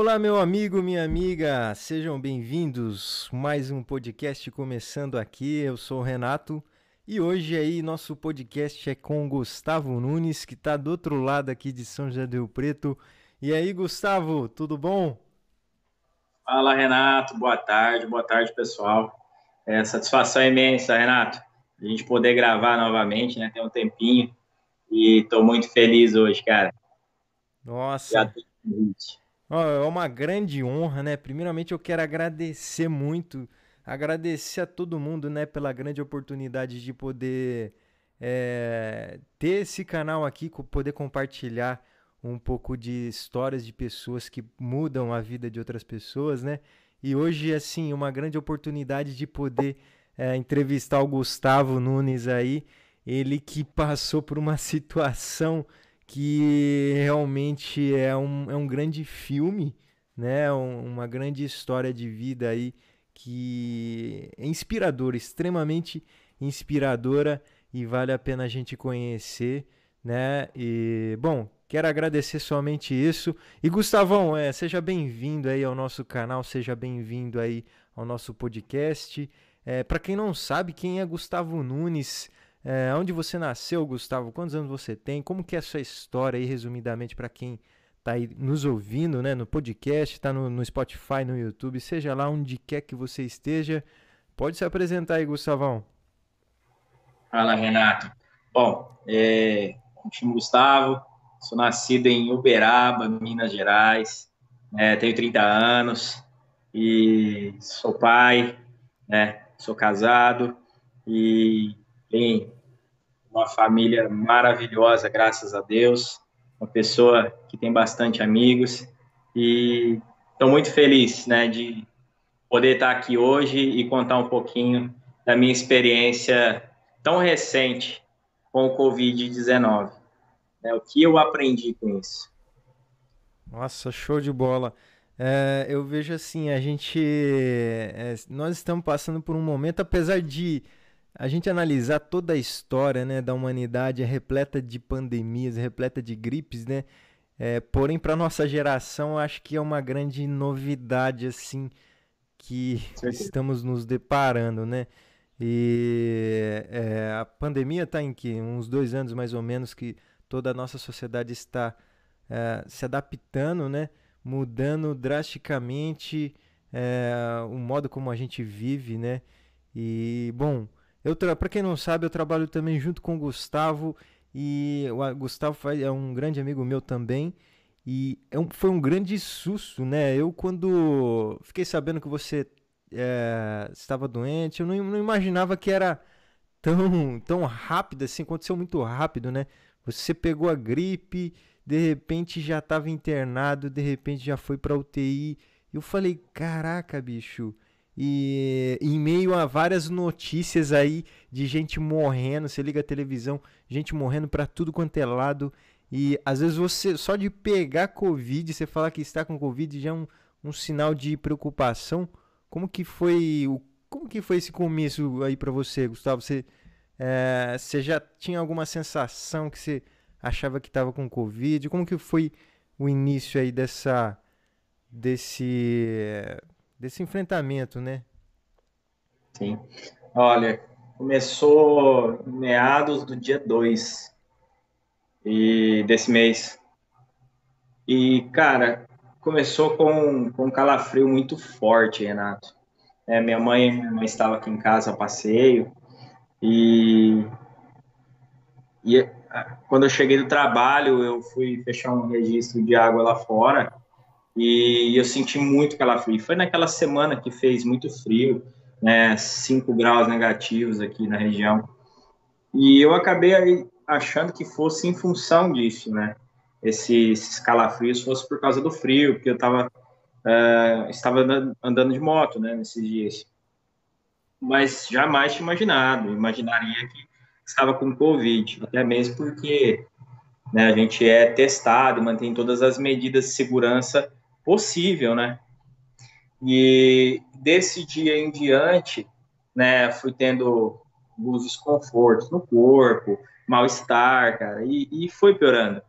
Olá, meu amigo, minha amiga, sejam bem-vindos. Mais um podcast começando aqui. Eu sou o Renato e hoje aí nosso podcast é com o Gustavo Nunes, que está do outro lado aqui de São José do Rio Preto. E aí, Gustavo, tudo bom? Fala, Renato. Boa tarde, boa tarde, pessoal. É, satisfação imensa, Renato, a gente poder gravar novamente, né? Tem um tempinho e estou muito feliz hoje, cara. Nossa. Já é uma grande honra, né? Primeiramente, eu quero agradecer muito, agradecer a todo mundo, né, pela grande oportunidade de poder é, ter esse canal aqui, poder compartilhar um pouco de histórias de pessoas que mudam a vida de outras pessoas, né? E hoje, assim, uma grande oportunidade de poder é, entrevistar o Gustavo Nunes aí, ele que passou por uma situação que realmente é um, é um grande filme, né? Um, uma grande história de vida aí que é inspiradora, extremamente inspiradora e vale a pena a gente conhecer, né? E bom, quero agradecer somente isso. E Gustavão, é, seja bem-vindo aí ao nosso canal, seja bem-vindo aí ao nosso podcast. É, Para quem não sabe, quem é Gustavo Nunes? É, onde você nasceu, Gustavo? Quantos anos você tem? Como que é a sua história aí, resumidamente, para quem está aí nos ouvindo, né? No podcast, está no, no, Spotify, no YouTube, seja lá onde quer que você esteja. Pode se apresentar aí, Gustavão. Fala, Renato. Bom, é, me chamo Gustavo, sou nascido em Uberaba, Minas Gerais, é, tenho 30 anos e sou pai, né? Sou casado e tem uma família maravilhosa, graças a Deus, uma pessoa que tem bastante amigos e estou muito feliz, né, de poder estar aqui hoje e contar um pouquinho da minha experiência tão recente com o Covid-19. Né, o que eu aprendi com isso. Nossa, show de bola. É, eu vejo assim, a gente. É, nós estamos passando por um momento, apesar de a gente analisar toda a história né, da humanidade é repleta de pandemias, é repleta de gripes, né? É, porém, para nossa geração, acho que é uma grande novidade assim que estamos nos deparando, né? E é, a pandemia está em que uns dois anos mais ou menos que toda a nossa sociedade está é, se adaptando, né? Mudando drasticamente é, o modo como a gente vive, né? E bom, eu para quem não sabe, eu trabalho também junto com o Gustavo e o Gustavo é um grande amigo meu também. E é um, foi um grande susto, né? Eu, quando fiquei sabendo que você é, estava doente, eu não, não, imaginava que era tão, tão rápido assim. Aconteceu muito rápido, né? Você pegou a gripe, de repente já estava internado, de repente já foi para UTI. Eu falei: caraca, bicho e em meio a várias notícias aí de gente morrendo, você liga a televisão, gente morrendo para tudo quanto é lado. E às vezes você, só de pegar Covid, você falar que está com Covid já é um, um sinal de preocupação. Como que foi o como que foi esse começo aí para você, Gustavo? Você, é, você já tinha alguma sensação que você achava que estava com Covid? Como que foi o início aí dessa desse desse enfrentamento, né? Sim. Olha, começou meados do dia 2 e desse mês. E, cara, começou com, com um calafrio muito forte, Renato. É, minha mãe minha mãe estava aqui em casa a passeio e, e quando eu cheguei do trabalho, eu fui fechar um registro de água lá fora e eu senti muito calafrio. Foi naquela semana que fez muito frio, né, 5 graus negativos aqui na região. E eu acabei achando que fosse em função disso, né? Esses calafrios fosse por causa do frio, porque eu tava, uh, estava andando de moto, né, nesses dias. Mas jamais tinha imaginado, imaginaria que estava com Covid, até mesmo porque né, a gente é testado, mantém todas as medidas de segurança possível, né? E desse dia em diante, né, fui tendo alguns desconfortos no corpo, mal-estar, cara, e, e foi piorando.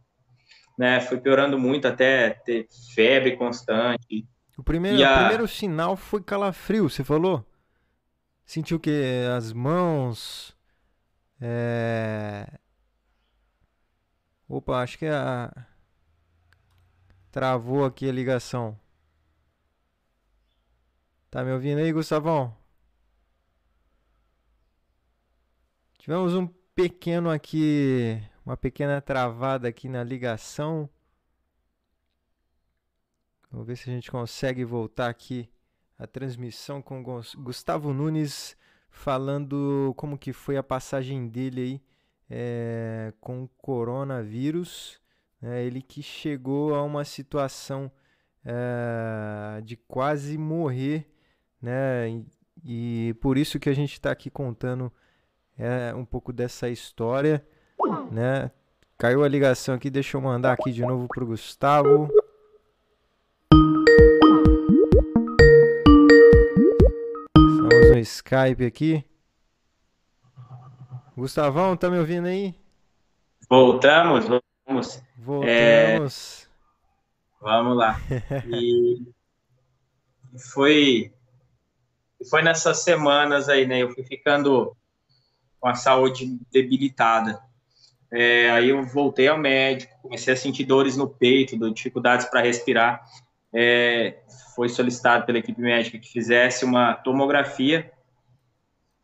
né? Foi piorando muito até ter febre constante. O primeiro, a... o primeiro sinal foi calafrio, você falou? Sentiu que as mãos. É... Opa, acho que a. Travou aqui a ligação. Tá me ouvindo aí, Gustavão? Tivemos um pequeno aqui, uma pequena travada aqui na ligação. Vamos ver se a gente consegue voltar aqui a transmissão com Gustavo Nunes falando como que foi a passagem dele aí é, com o coronavírus. É, ele que chegou a uma situação é, de quase morrer, né? E, e, por isso que a gente está aqui contando é, um pouco dessa história, né? Caiu a ligação aqui, deixa eu mandar aqui de novo pro Gustavo. Estamos no Skype aqui. Gustavão, tá me ouvindo aí? Voltamos, vamos. Voltamos. É... Vamos lá. E foi foi nessas semanas aí, né? Eu fui ficando com a saúde debilitada. É, aí eu voltei ao médico, comecei a sentir dores no peito, dificuldades para respirar. É, foi solicitado pela equipe médica que fizesse uma tomografia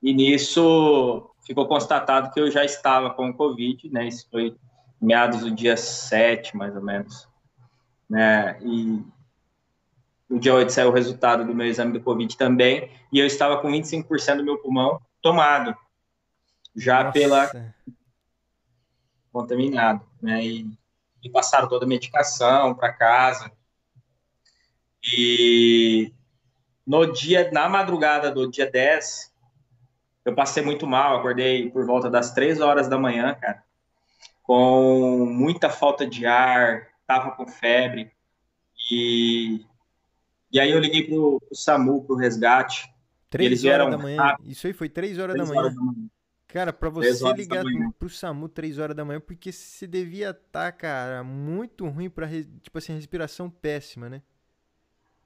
e nisso ficou constatado que eu já estava com Covid, né? Isso foi meados do dia 7, mais ou menos. Né? E no dia 8 saiu o resultado do meu exame do Covid também, e eu estava com 25% do meu pulmão tomado já Nossa. pela contaminado, né? E, e passaram toda a medicação para casa. E no dia, na madrugada do dia 10, eu passei muito mal, acordei por volta das 3 horas da manhã, cara, com muita falta de ar, tava com febre. E, e aí eu liguei pro, pro SAMU, pro resgate. 3 eles horas da manhã. Isso aí foi 3 horas, da manhã. horas da manhã. Cara, para você ligar pro SAMU 3 horas da manhã, porque você devia estar, tá, cara, muito ruim para tipo assim, respiração péssima, né?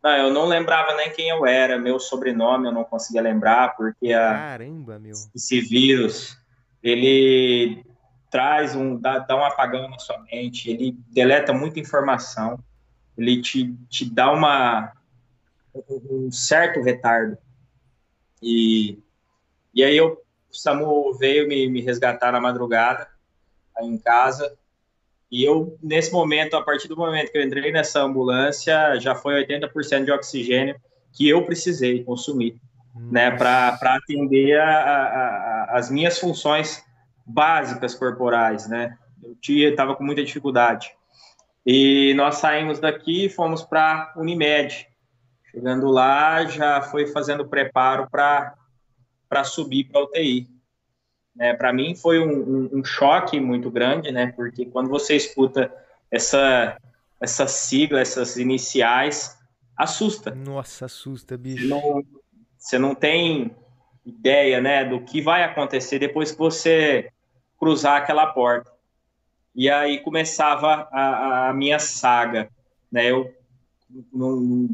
Não, eu não lembrava nem quem eu era, meu sobrenome eu não conseguia lembrar, porque a, Caramba, meu. esse vírus, ele traz um, dá, dá um apagão na sua mente, ele deleta muita informação, ele te, te dá uma, um certo retardo. E, e aí eu o SAMU veio me, me resgatar na madrugada, aí em casa, e eu, nesse momento, a partir do momento que eu entrei nessa ambulância, já foi 80% de oxigênio que eu precisei consumir, né, para atender a, a, a, as minhas funções básicas corporais, né. Eu estava com muita dificuldade. E nós saímos daqui, fomos para Unimed. Chegando lá, já foi fazendo preparo para subir para a UTI. É, para mim foi um, um, um, choque muito grande, né? Porque quando você escuta essa essa sigla, essas iniciais, assusta. Nossa, assusta, bicho. Você não, você não tem ideia, né, do que vai acontecer depois que você cruzar aquela porta. E aí começava a, a minha saga, né? Eu não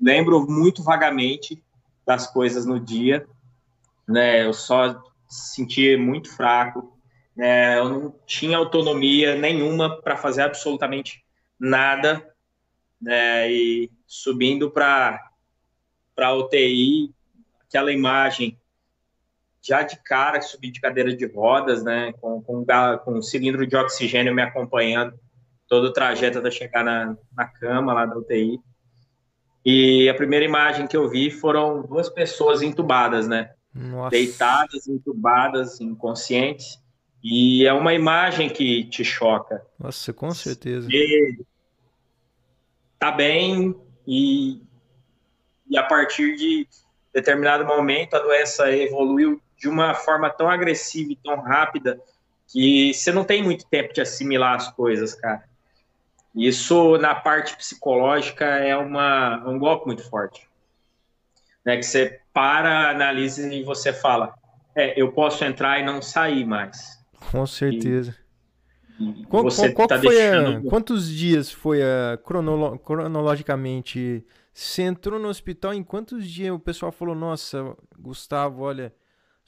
lembro muito vagamente das coisas no dia, né? Eu só sentia muito fraco, né? Eu não tinha autonomia nenhuma para fazer absolutamente nada, né? E subindo para para UTI, aquela imagem já de cara subi de cadeira de rodas, né? Com, com, com um cilindro de oxigênio me acompanhando todo o trajeto até chegar na, na cama lá da UTI. E a primeira imagem que eu vi foram duas pessoas entubadas, né? Nossa. deitadas, entubadas, inconscientes. E é uma imagem que te choca. Nossa, com certeza. Você tá bem e, e a partir de determinado momento a doença evoluiu de uma forma tão agressiva e tão rápida que você não tem muito tempo de assimilar as coisas, cara. Isso na parte psicológica é uma, um golpe muito forte né, que você para, analisa e você fala, é, eu posso entrar e não sair mais. Com certeza. qual, você qual, qual tá deixando... A, quantos dias foi a, cronolo, cronologicamente? Você entrou no hospital em quantos dias o pessoal falou, nossa, Gustavo, olha,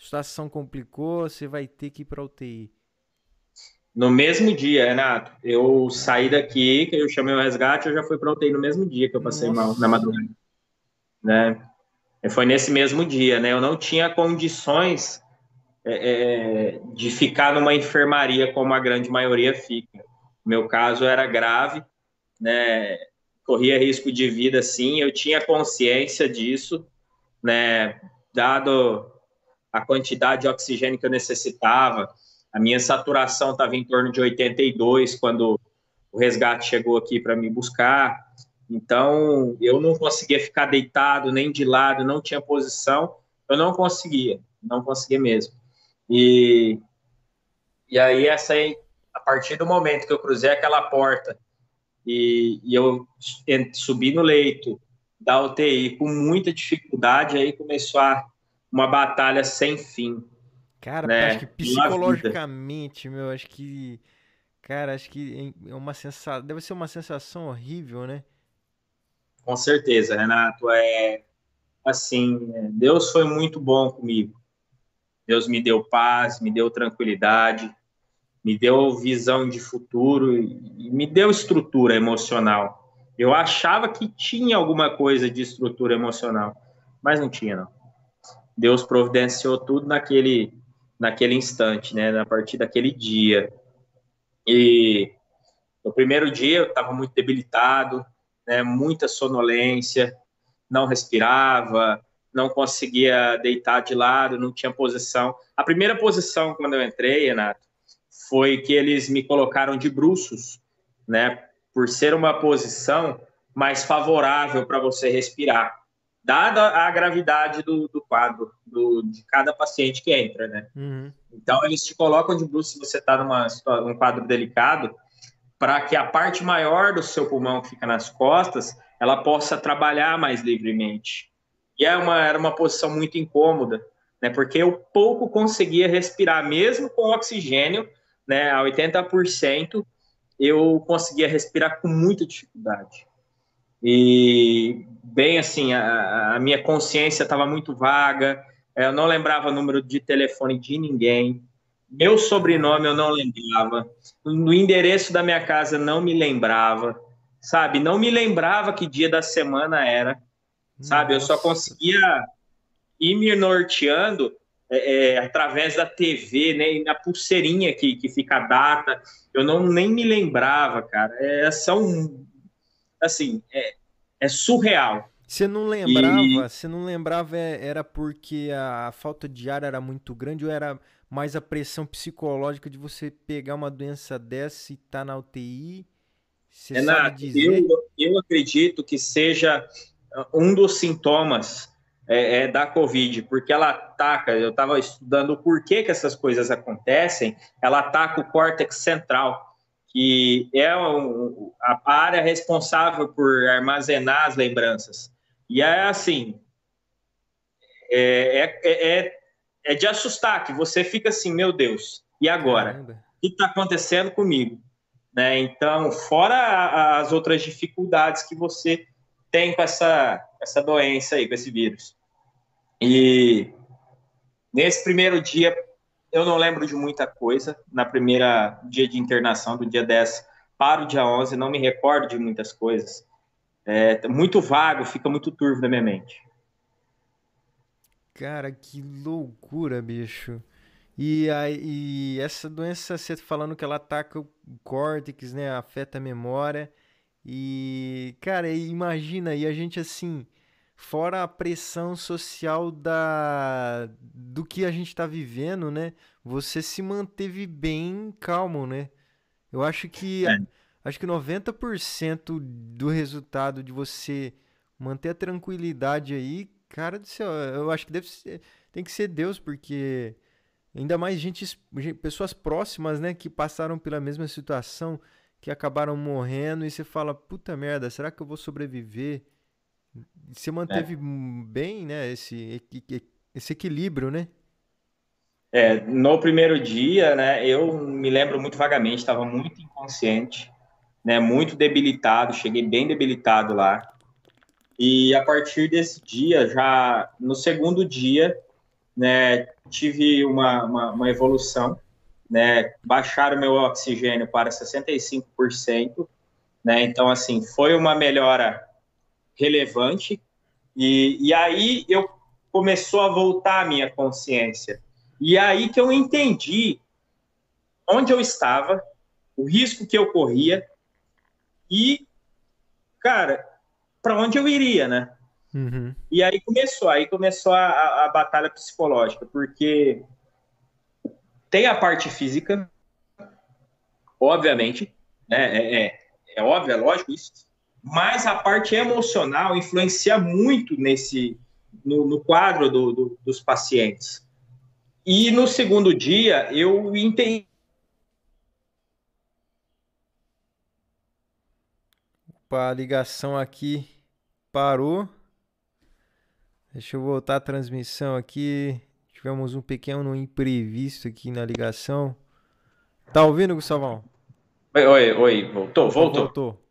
situação complicou, você vai ter que ir para UTI? No mesmo dia, Renato, eu saí daqui, que eu chamei o resgate, eu já fui para UTI no mesmo dia que eu passei Nossa. mal na madrugada, né? Foi nesse mesmo dia, né? Eu não tinha condições é, é, de ficar numa enfermaria como a grande maioria fica. meu caso era grave, né? Corria risco de vida, sim. Eu tinha consciência disso, né? Dado a quantidade de oxigênio que eu necessitava, a minha saturação estava em torno de 82 quando o resgate chegou aqui para me buscar. Então, eu não conseguia ficar deitado nem de lado, não tinha posição. Eu não conseguia, não conseguia mesmo. E, e aí, essa aí, a partir do momento que eu cruzei aquela porta e, e eu subi no leito da UTI com muita dificuldade, aí começou a, uma batalha sem fim. Cara, né? acho que psicologicamente, meu, acho que. Cara, acho que é uma sensação. Deve ser uma sensação horrível, né? Com certeza, Renato. É assim, Deus foi muito bom comigo. Deus me deu paz, me deu tranquilidade, me deu visão de futuro e me deu estrutura emocional. Eu achava que tinha alguma coisa de estrutura emocional, mas não tinha, não. Deus providenciou tudo naquele naquele instante, né, a partir daquele dia. E no primeiro dia eu estava muito debilitado, né, muita sonolência, não respirava, não conseguia deitar de lado, não tinha posição. A primeira posição quando eu entrei, Renato, foi que eles me colocaram de bruços, né, por ser uma posição mais favorável para você respirar dada a gravidade do, do quadro do, de cada paciente que entra, né? Uhum. Então, eles te colocam de bruxo se você está num quadro delicado, para que a parte maior do seu pulmão que fica nas costas, ela possa trabalhar mais livremente. E é uma, era uma posição muito incômoda, né? Porque eu pouco conseguia respirar, mesmo com oxigênio, né? A 80%, eu conseguia respirar com muita dificuldade. E bem assim, a, a minha consciência estava muito vaga, eu não lembrava o número de telefone de ninguém, meu sobrenome eu não lembrava, no endereço da minha casa não me lembrava, sabe? Não me lembrava que dia da semana era, sabe? Nossa. Eu só conseguia ir me norteando é, é, através da TV, né? E na pulseirinha que, que fica a data, eu não nem me lembrava, cara. É, são assim, é, é surreal. Você não lembrava? E... Você não lembrava é, era porque a falta de ar era muito grande ou era mais a pressão psicológica de você pegar uma doença dessa e estar tá na UTI? Você Renato, sabe dizer? Eu, eu acredito que seja um dos sintomas é, é, da Covid, porque ela ataca, eu estava estudando o porquê que essas coisas acontecem, ela ataca o córtex central que é a área responsável por armazenar as lembranças. E é assim, é, é, é, é de assustar, que você fica assim, meu Deus, e agora? Caramba. O que está acontecendo comigo? Né? Então, fora as outras dificuldades que você tem com essa, essa doença aí, com esse vírus. E nesse primeiro dia, eu não lembro de muita coisa. Na primeira dia de internação, do dia 10 para o dia 11, não me recordo de muitas coisas. É muito vago, fica muito turvo na minha mente. Cara, que loucura, bicho. E, a, e essa doença, você falando que ela ataca o córtex, né? Afeta a memória. E, cara, imagina, e a gente assim, fora a pressão social da do que a gente está vivendo, né? Você se manteve bem calmo, né? Eu acho que é. acho que 90% do resultado de você manter a tranquilidade aí, cara do céu, eu acho que deve ser, tem que ser Deus, porque ainda mais gente, pessoas próximas, né, que passaram pela mesma situação, que acabaram morrendo e você fala, puta merda, será que eu vou sobreviver? Você manteve é. bem, né, esse, esse equilíbrio, né? É, no primeiro dia, né, eu me lembro muito vagamente, estava muito inconsciente, né, muito debilitado, cheguei bem debilitado lá. E a partir desse dia, já no segundo dia, né, tive uma, uma, uma evolução, né, baixaram meu oxigênio para 65%, né, então, assim, foi uma melhora relevante, e, e aí eu começou a voltar a minha consciência, e aí que eu entendi onde eu estava, o risco que eu corria, e, cara, para onde eu iria, né? Uhum. E aí começou, aí começou a, a, batalha psicológica, porque tem a parte física, obviamente, né? É, é, é óbvio, é lógico isso, mas a parte emocional influencia muito nesse no, no quadro do, do, dos pacientes. E no segundo dia eu entendi Opa, a ligação aqui parou. Deixa eu voltar a transmissão aqui. Tivemos um pequeno imprevisto aqui na ligação. Tá ouvindo, Gustavão? Oi, oi, oi. Voltou, voltou. Voltou.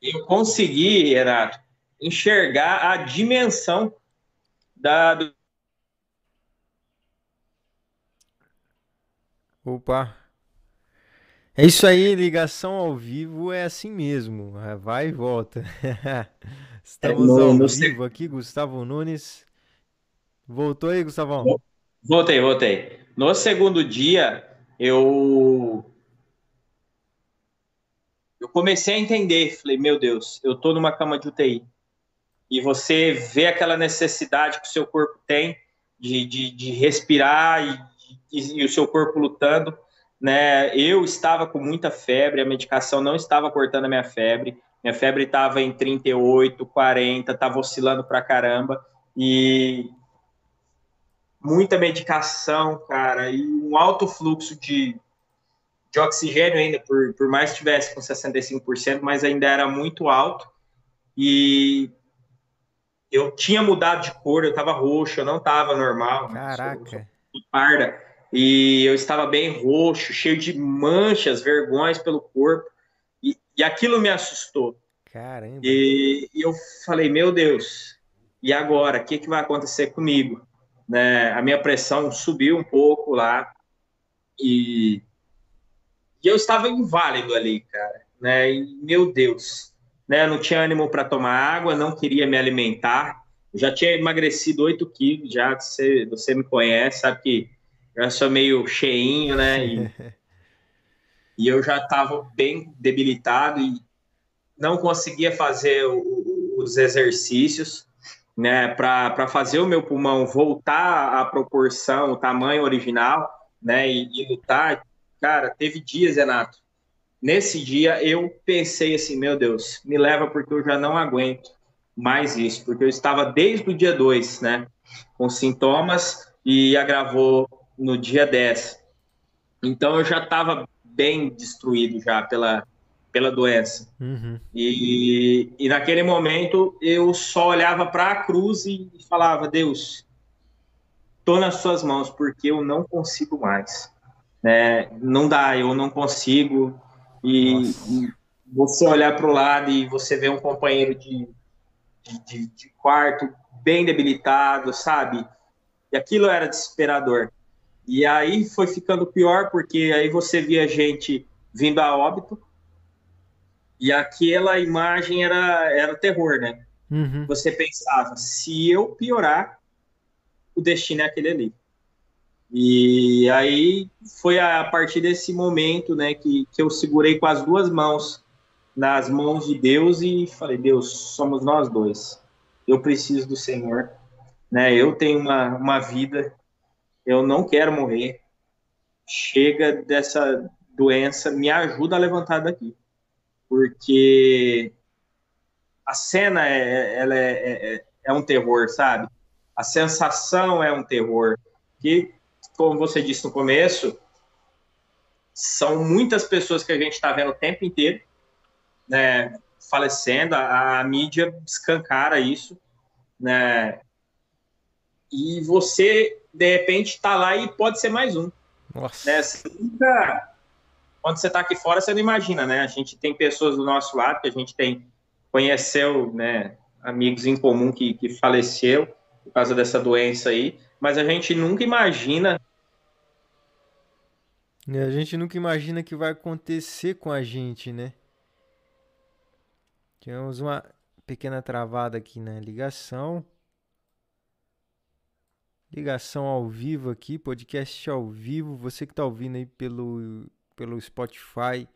Eu consegui, Renato, enxergar a dimensão da. Opa. É isso aí, ligação ao vivo é assim mesmo. Vai e volta. Estamos é, no, ao no vivo aqui, Gustavo Nunes. Voltou aí, Gustavão? Voltei, voltei. No segundo dia, eu eu comecei a entender, falei, meu Deus, eu tô numa cama de UTI. E você vê aquela necessidade que o seu corpo tem de, de, de respirar e, e, e o seu corpo lutando, né? Eu estava com muita febre, a medicação não estava cortando a minha febre. Minha febre estava em 38, 40, estava oscilando pra caramba. E muita medicação, cara, e um alto fluxo de, de oxigênio ainda, por, por mais que estivesse com 65%, mas ainda era muito alto. E eu tinha mudado de cor, eu estava roxo, eu não estava normal. Caraca. Sou, sou parda. E eu estava bem roxo, cheio de manchas, vergonhas pelo corpo. E aquilo me assustou. Caramba. E, e eu falei, meu Deus, e agora? O que, que vai acontecer comigo? Né? A minha pressão subiu um pouco lá. E, e eu estava inválido ali, cara. Né? E, meu Deus. Né? Eu não tinha ânimo para tomar água, não queria me alimentar. já tinha emagrecido 8 quilos, já você, você me conhece, sabe que eu sou meio cheinho, né? E, e eu já estava bem debilitado e não conseguia fazer o, os exercícios, né, para fazer o meu pulmão voltar à proporção, o tamanho original, né, e, e lutar. Cara, teve dias, Renato. Nesse dia eu pensei assim, meu Deus, me leva porque eu já não aguento mais isso, porque eu estava desde o dia 2, né, com sintomas e agravou no dia 10. Então eu já estava bem destruído já pela, pela doença. Uhum. E, e naquele momento eu só olhava para a cruz e falava: Deus, estou nas suas mãos porque eu não consigo mais. Né? Não dá, eu não consigo. E, e você olhar para o lado e você ver um companheiro de, de, de quarto bem debilitado, sabe? E aquilo era desesperador. E aí foi ficando pior, porque aí você via gente vindo a óbito, e aquela imagem era, era terror, né? Uhum. Você pensava, se eu piorar, o destino é aquele ali. E aí foi a partir desse momento, né, que, que eu segurei com as duas mãos nas mãos de Deus e falei, Deus, somos nós dois. Eu preciso do Senhor, né? Eu tenho uma, uma vida eu não quero morrer. Chega dessa doença, me ajuda a levantar daqui. Porque a cena é, ela é, é, é um terror, sabe? A sensação é um terror. Que, como você disse no começo, são muitas pessoas que a gente está vendo o tempo inteiro, né, falecendo, a, a mídia escancara isso, né, e você de repente tá lá e pode ser mais um. Nossa. Né? Nunca... Quando você tá aqui fora, você não imagina, né? A gente tem pessoas do nosso lado que a gente tem conheceu, né, amigos em comum que, que faleceu por causa dessa doença aí, mas a gente nunca imagina. A gente nunca imagina que vai acontecer com a gente, né? Tivemos uma pequena travada aqui na ligação. Ligação ao vivo aqui, podcast ao vivo. Você que está ouvindo aí pelo, pelo Spotify,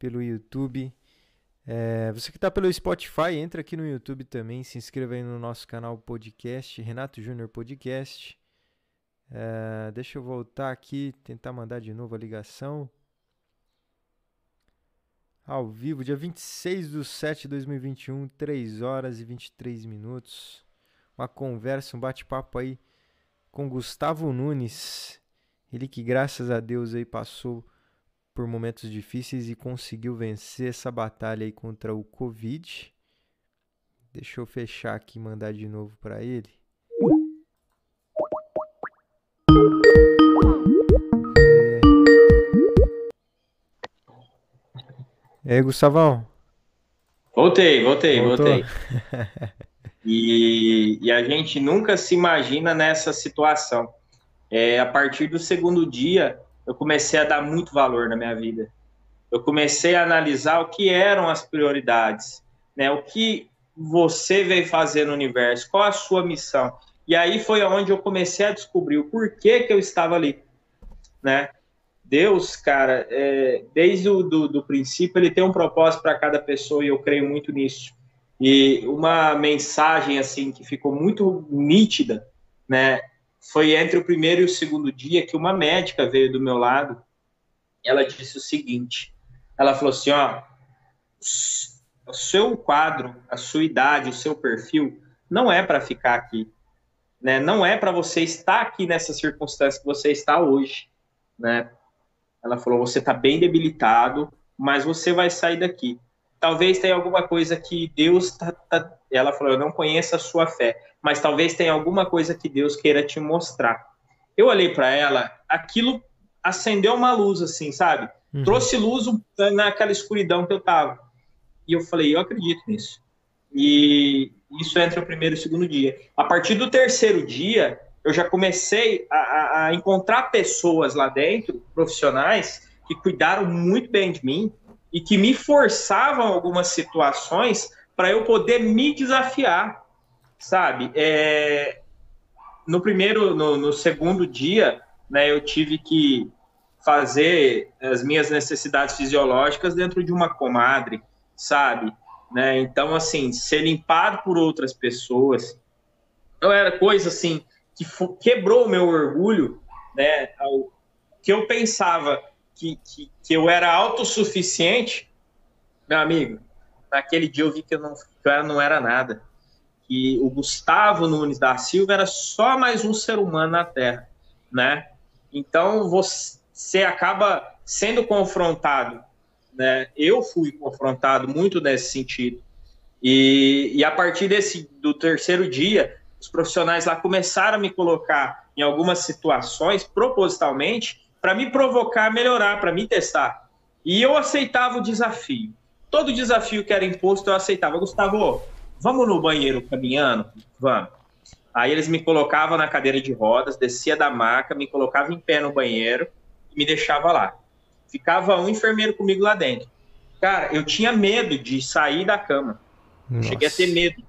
pelo YouTube. É, você que está pelo Spotify, entra aqui no YouTube também, se inscreva aí no nosso canal podcast, Renato Júnior Podcast. É, deixa eu voltar aqui, tentar mandar de novo a ligação. Ao vivo, dia 26 de 7 de 2021, 3 horas e 23 minutos. Uma conversa, um bate-papo aí com Gustavo Nunes. Ele que, graças a Deus, aí passou por momentos difíceis e conseguiu vencer essa batalha aí contra o Covid. Deixa eu fechar aqui e mandar de novo para ele. E aí, Gustavão? Voltei, voltei, Voltou? voltei. e, e a gente nunca se imagina nessa situação. É, a partir do segundo dia, eu comecei a dar muito valor na minha vida. Eu comecei a analisar o que eram as prioridades, né? O que você veio fazer no universo, qual a sua missão. E aí foi onde eu comecei a descobrir o porquê que eu estava ali, né? Deus, cara, é, desde o do, do princípio, ele tem um propósito para cada pessoa e eu creio muito nisso. E uma mensagem, assim, que ficou muito nítida, né? foi entre o primeiro e o segundo dia que uma médica veio do meu lado. Ela disse o seguinte: ela falou assim, ó, o seu quadro, a sua idade, o seu perfil não é para ficar aqui, né? Não é para você estar aqui nessa circunstância que você está hoje, né? Ela falou: você está bem debilitado, mas você vai sair daqui. Talvez tenha alguma coisa que Deus tá, tá... Ela falou: eu não conheço a sua fé, mas talvez tenha alguma coisa que Deus queira te mostrar. Eu olhei para ela, aquilo acendeu uma luz, assim, sabe? Uhum. Trouxe luz naquela escuridão que eu tava. E eu falei, eu acredito nisso. E isso entre o primeiro e o segundo dia. A partir do terceiro dia, eu já comecei a, a encontrar pessoas lá dentro, profissionais, que cuidaram muito bem de mim e que me forçavam algumas situações para eu poder me desafiar sabe? É, no primeiro, no, no, segundo dia, né, eu tive que fazer as minhas necessidades fisiológicas dentro de uma comadre, sabe? Né? Então, assim, ser limpado por outras pessoas, não era coisa assim que quebrou o meu orgulho, né? Que eu pensava que, que, que eu era autossuficiente, meu amigo, naquele dia eu vi que eu não, que eu não era nada que o Gustavo Nunes da Silva era só mais um ser humano na Terra, né? Então você acaba sendo confrontado, né? Eu fui confrontado muito nesse sentido. E, e a partir desse do terceiro dia, os profissionais lá começaram a me colocar em algumas situações propositalmente para me provocar a melhorar, para me testar. E eu aceitava o desafio. Todo desafio que era imposto eu aceitava. Gustavo, Vamos no banheiro caminhando? Vamos. Aí eles me colocavam na cadeira de rodas, descia da maca, me colocava em pé no banheiro e me deixava lá. Ficava um enfermeiro comigo lá dentro. Cara, eu tinha medo de sair da cama. Nossa. Cheguei a ter medo.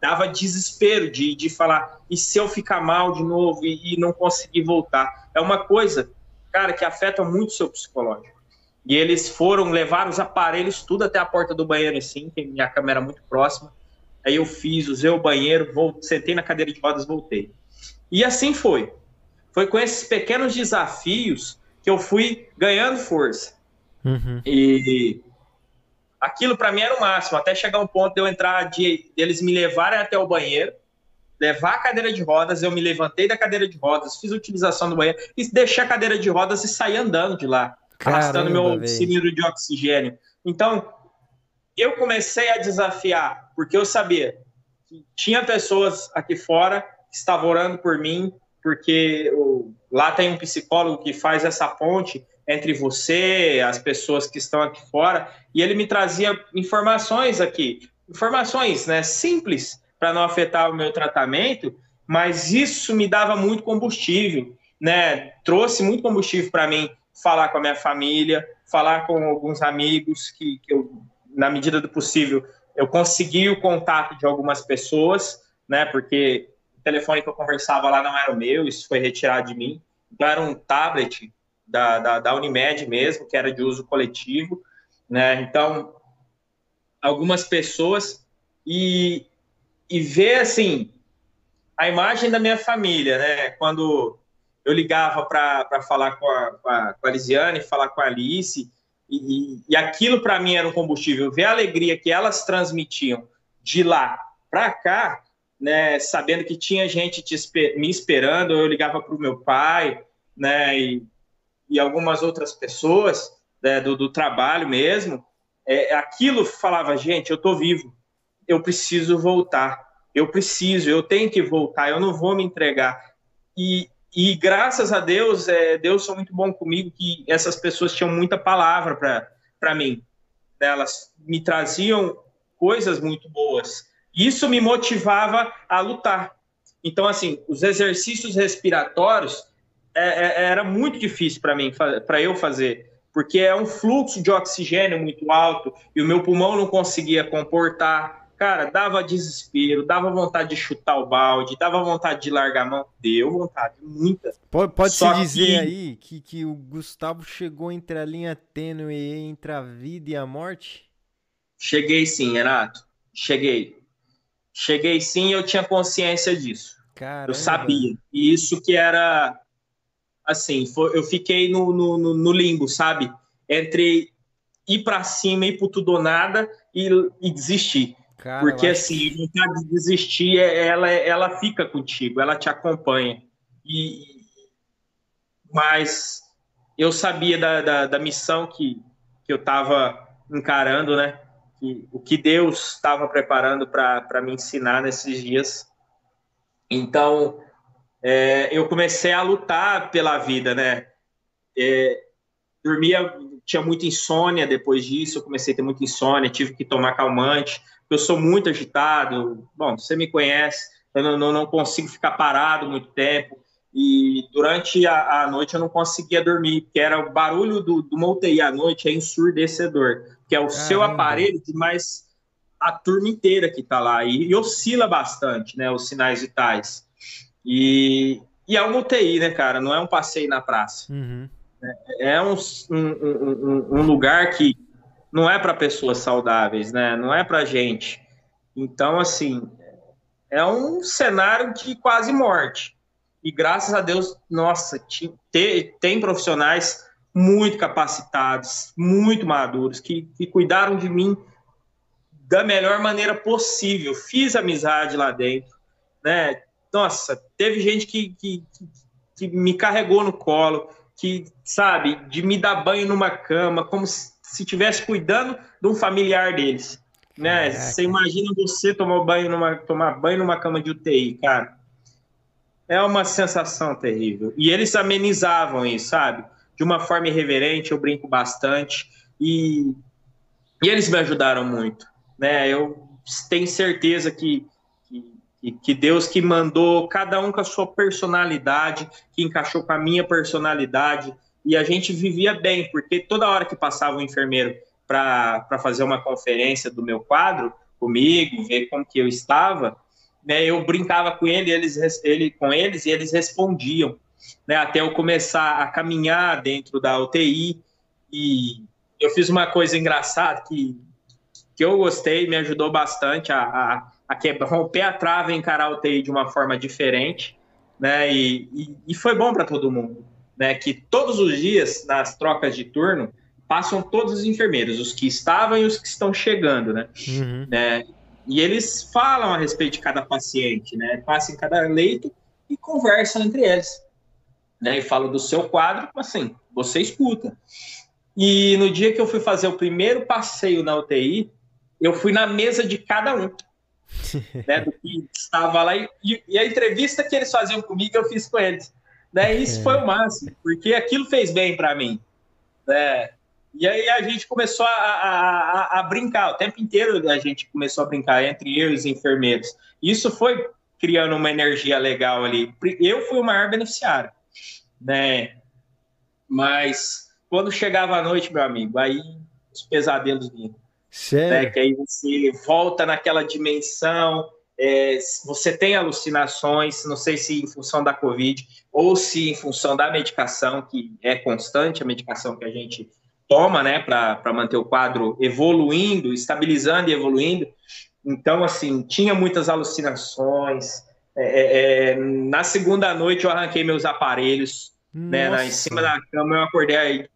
Dava desespero de, de falar, e se eu ficar mal de novo e, e não conseguir voltar? É uma coisa, cara, que afeta muito o seu psicológico. E eles foram levar os aparelhos tudo até a porta do banheiro, assim, que minha cama era muito próxima. Aí eu fiz, usei o banheiro, voltei, sentei na cadeira de rodas, voltei. E assim foi. Foi com esses pequenos desafios que eu fui ganhando força. Uhum. E aquilo para mim era o máximo, até chegar um ponto de eu entrar, de, eles me levarem até o banheiro, levar a cadeira de rodas, eu me levantei da cadeira de rodas, fiz utilização do banheiro e deixei a cadeira de rodas e saí andando de lá, Caramba, arrastando meu cilindro de oxigênio. Então, eu comecei a desafiar, porque eu sabia que tinha pessoas aqui fora que estavam orando por mim, porque o, lá tem um psicólogo que faz essa ponte entre você, as pessoas que estão aqui fora, e ele me trazia informações aqui, informações né, simples para não afetar o meu tratamento, mas isso me dava muito combustível, né? Trouxe muito combustível para mim falar com a minha família, falar com alguns amigos que, que eu, na medida do possível, eu consegui o contato de algumas pessoas, né? Porque o telefone que eu conversava lá não era o meu, isso foi retirado de mim. Então era um tablet da, da, da Unimed mesmo, que era de uso coletivo, né? Então, algumas pessoas e, e ver assim a imagem da minha família, né? Quando eu ligava para falar com a, com, a, com a Lisiane, falar com a Alice, e, e aquilo para mim era um combustível. Ver a alegria que elas transmitiam de lá para cá, né, sabendo que tinha gente esper me esperando, eu ligava para o meu pai, né, e, e algumas outras pessoas né, do, do, trabalho mesmo, é, aquilo falava, gente, eu estou vivo, eu preciso voltar, eu preciso, eu tenho que voltar, eu não vou me entregar. E, e graças a Deus, é, Deus foi muito bom comigo, que essas pessoas tinham muita palavra para mim. Elas me traziam coisas muito boas. Isso me motivava a lutar. Então, assim, os exercícios respiratórios é, é, era muito difícil para mim, para eu fazer, porque é um fluxo de oxigênio muito alto e o meu pulmão não conseguia comportar cara, dava desespero, dava vontade de chutar o balde, dava vontade de largar a mão. Deu vontade, muita. Pode, pode se dizer que... aí que, que o Gustavo chegou entre a linha tênue entre a vida e a morte? Cheguei sim, Renato. Cheguei. Cheguei sim, eu tinha consciência disso. Caramba. Eu sabia. E isso que era assim, foi, eu fiquei no, no, no limbo, sabe? Entre ir para cima, ir pro tudo ou nada e, e desistir. Cara, Porque assim, vontade de desistir, é, ela, ela fica contigo, ela te acompanha. E, mas eu sabia da, da, da missão que, que eu estava encarando, né? Que, o que Deus estava preparando para me ensinar nesses dias. Então, é, eu comecei a lutar pela vida, né? É, dormia, tinha muita insônia depois disso, eu comecei a ter muita insônia, tive que tomar calmante, eu sou muito agitado. Bom, você me conhece, eu não, não, não consigo ficar parado muito tempo. E durante a, a, noite eu não conseguia dormir, porque era o barulho do, do UTI à noite é ensurdecedor, que é o Caramba. seu aparelho, mais a turma inteira que está lá. E, e, oscila bastante, né? Os sinais vitais. E, e é uma UTI, né, cara? Não é um passeio na praça. Uhum. É, um, um, um, um lugar que não é para pessoas saudáveis, né? Não é para gente. Então, assim, é um cenário de quase morte. E graças a Deus, nossa, tem, tem profissionais muito capacitados, muito maduros, que, que cuidaram de mim da melhor maneira possível. Fiz amizade lá dentro, né? Nossa, teve gente que, que, que me carregou no colo, que, sabe, de me dar banho numa cama, como se se estivesse cuidando de um familiar deles. Né? Você imagina você tomar banho, numa, tomar banho numa cama de UTI, cara. É uma sensação terrível. E eles amenizavam isso, sabe? De uma forma irreverente, eu brinco bastante. E, e eles me ajudaram muito. Né? Eu tenho certeza que, que, Deus que mandou cada um com a sua personalidade, que encaixou com a minha personalidade, e a gente vivia bem, porque toda hora que passava um enfermeiro para fazer uma conferência do meu quadro comigo, ver como que eu estava, né, eu brincava com ele, eles, ele, com eles e eles respondiam, né, até eu começar a caminhar dentro da UTI e eu fiz uma coisa engraçada que, que eu gostei, me ajudou bastante a, a, a quebrar, romper a trava e encarar a UTI de uma forma diferente, né, e, e, e foi bom para todo mundo né, que todos os dias, nas trocas de turno, passam todos os enfermeiros, os que estavam e os que estão chegando, né? Uhum. né? E eles falam a respeito de cada paciente, né? Passam em cada leito e conversam entre eles. Né? E falam do seu quadro, assim, você escuta. E no dia que eu fui fazer o primeiro passeio na UTI, eu fui na mesa de cada um. né, do que estava lá. E, e, a entrevista que eles faziam comigo, eu fiz com eles. Né, isso é. foi o máximo, porque aquilo fez bem para mim. Né? E aí a gente começou a, a, a, brincar, o tempo inteiro a gente começou a brincar entre eu e os enfermeiros. Isso foi criando uma energia legal ali. Eu fui o maior beneficiário, né? Mas quando chegava a noite, meu amigo, aí os pesadelos vinham. Sério? Né? Que aí você volta naquela dimensão, é, você tem alucinações, não sei se em função da Covid ou se em função da medicação, que é constante, a medicação que a gente toma, né, para manter o quadro evoluindo, estabilizando e evoluindo. Então, assim, tinha muitas alucinações. É, é, é na segunda noite eu arranquei meus aparelhos, né, na, em cima da cama eu acordei aí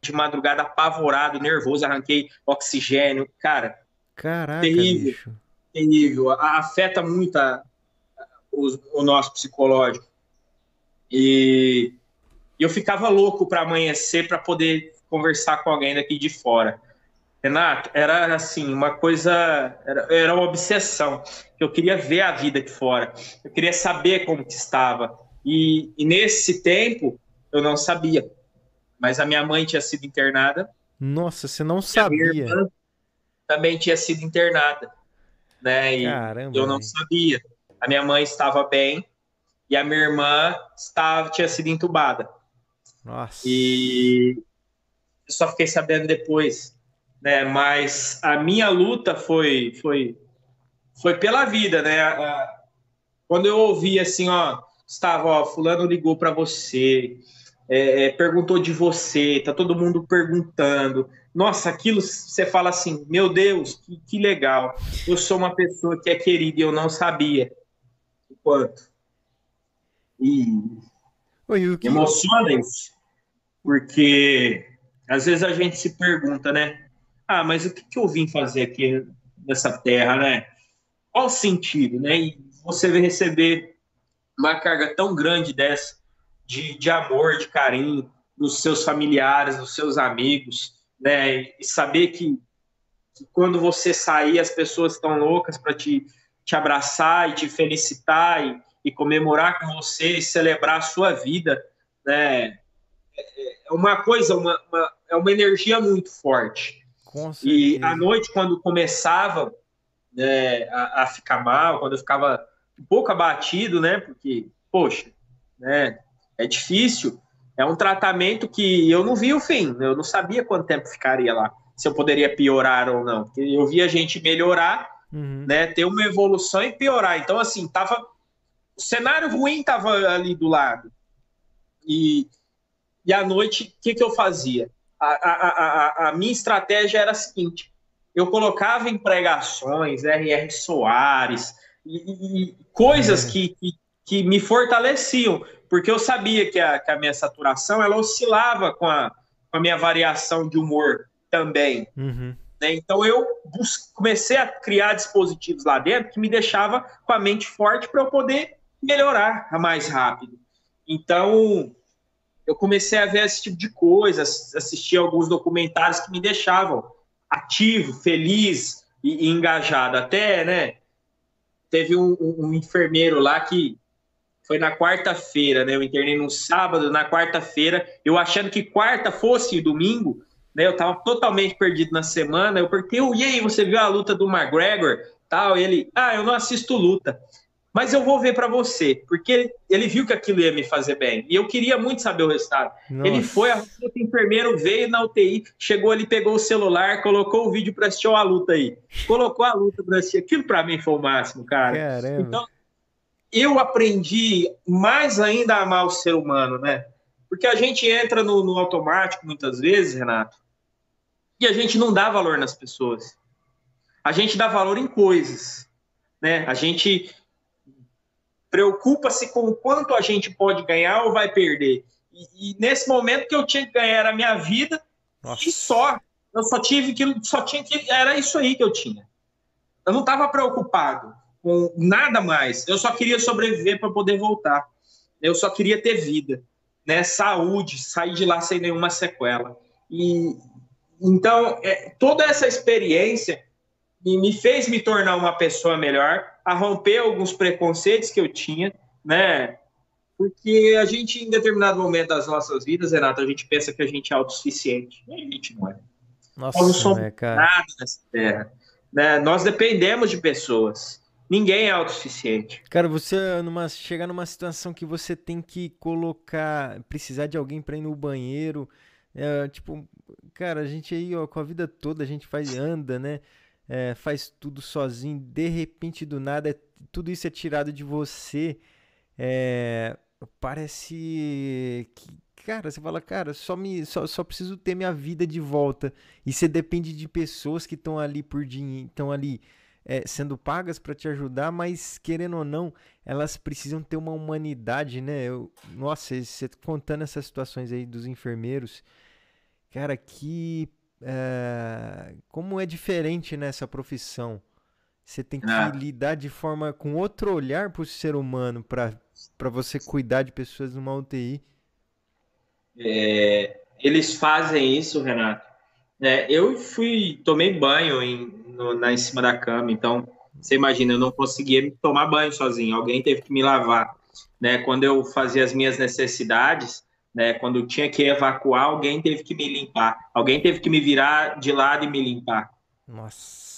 de madrugada apavorado, nervoso, arranquei oxigênio, cara. Caraca, terrível, bicho. terrível. Afeta muito a, o, o nosso psicológico. E eu ficava louco para amanhecer para poder conversar com alguém daqui de fora. Renato, era assim, uma coisa, era, era uma obsessão. Eu queria ver a vida de fora, eu queria saber como que estava. E, e nesse tempo, eu não sabia. Mas a minha mãe tinha sido internada. Nossa, você não sabia? também tinha sido internada. Né? E Caramba, eu não sabia. A minha mãe estava bem e a minha irmã estava, tinha sido entubada. Nossa. E só fiquei sabendo depois, né? Mas a minha luta foi foi foi pela vida, né? Quando eu ouvi assim, ó, estava, ó, fulano ligou para você, é, é, perguntou de você, tá todo mundo perguntando. Nossa, aquilo você fala assim, meu Deus, que, que legal. Eu sou uma pessoa que é querida e eu não sabia o quanto. E Oi, que... emociona isso, porque às vezes a gente se pergunta, né? Ah, mas o que, que eu vim fazer aqui nessa terra, né? Qual o sentido, né? E você vai receber uma carga tão grande dessa, de, de amor, de carinho dos seus familiares, dos seus amigos, né? E saber que, que quando você sair, as pessoas estão loucas para te, te abraçar e te felicitar e, e comemorar com você e celebrar a sua vida, né? É uma coisa, uma, uma é uma energia muito forte. e à noite, quando começava né, a, a, ficar mal, quando eu ficava um pouco abatido, né? Porque, poxa, né, é difícil. É um tratamento que eu não vi o fim, eu não sabia quanto tempo ficaria lá, se eu poderia piorar ou não. Eu via a gente melhorar, uhum. né, ter uma evolução e piorar. Então, assim, tava. O cenário ruim estava ali do lado. E, e à noite, o que, que eu fazia? a, a, a, a minha estratégia era a seguinte: eu colocava em pregações, R.R. Soares, e, e coisas é. que, que, que, me fortaleciam, porque eu sabia que a, que a minha saturação ela oscilava com a, com a minha variação de humor também. Uhum. Né? Então eu comecei a criar dispositivos lá dentro que me deixava com a mente forte para eu poder melhorar mais rápido. Então eu comecei a ver esse tipo de coisa, assistir alguns documentários que me deixavam ativo, feliz e, e engajado. Até, né? Teve um, um, enfermeiro lá que foi na quarta-feira, né? Eu internei no sábado, na quarta-feira, eu achando que quarta fosse domingo, né? Eu tava totalmente perdido na semana. Eu perguntei, e aí, você viu a luta do McGregor? Tal, ele, ah, eu não assisto luta mas eu vou ver para você, porque ele, viu que aquilo ia me fazer bem. E eu queria muito saber o resultado. Nossa. Ele foi, o enfermeiro veio na UTI, chegou ali, pegou o celular, colocou o vídeo para assistir a luta aí. Colocou a luta para assistir. Aquilo para mim foi o máximo, cara. Caramba. Então, eu aprendi mais ainda a amar o ser humano, né? Porque a gente entra no, no automático muitas vezes, Renato, e a gente não dá valor nas pessoas. A gente dá valor em coisas, né? A gente preocupa-se com o quanto a gente pode ganhar ou vai perder. E, e, nesse momento que eu tinha que ganhar a minha vida Nossa. e só. Eu só tive que só tinha que era isso aí que eu tinha. Eu não estava preocupado com nada mais. Eu só queria sobreviver para poder voltar. Eu só queria ter vida, né? Saúde, sair de lá sem nenhuma sequela. E então é, toda essa experiência me fez me tornar uma pessoa melhor, a romper alguns preconceitos que eu tinha, né? Porque a gente, em determinado momento das nossas vidas, Renato, a gente pensa que a gente é autossuficiente. E a gente não é. Nossa, Nós não somos né, nada nessa terra. Né? Nós dependemos de pessoas. Ninguém é autossuficiente. Cara, você numa, chegar numa situação que você tem que colocar, precisar de alguém para ir no banheiro, é, tipo, cara, a gente aí, ó, com a vida toda a gente faz, anda, né? É, faz tudo sozinho, de repente do nada, é, tudo isso é tirado de você. É, parece que, cara, você fala, cara, só me só, só preciso ter minha vida de volta. E você depende de pessoas que estão ali por dinheiro, estão ali é, sendo pagas para te ajudar, mas querendo ou não, elas precisam ter uma humanidade, né? Eu, nossa, você contando essas situações aí dos enfermeiros, cara, que é, como é diferente nessa profissão. Você tem que ah. lidar de forma com outro olhar para o ser humano para você cuidar de pessoas numa UTI. É, eles fazem isso, Renato. É, eu fui tomei banho em, no, na, em cima da cama. Então, você imagina, eu não conseguia tomar banho sozinho, alguém teve que me lavar. Né? Quando eu fazia as minhas necessidades, né? quando eu tinha que evacuar, alguém teve que me limpar, alguém teve que me virar de lado e me limpar. Nossa.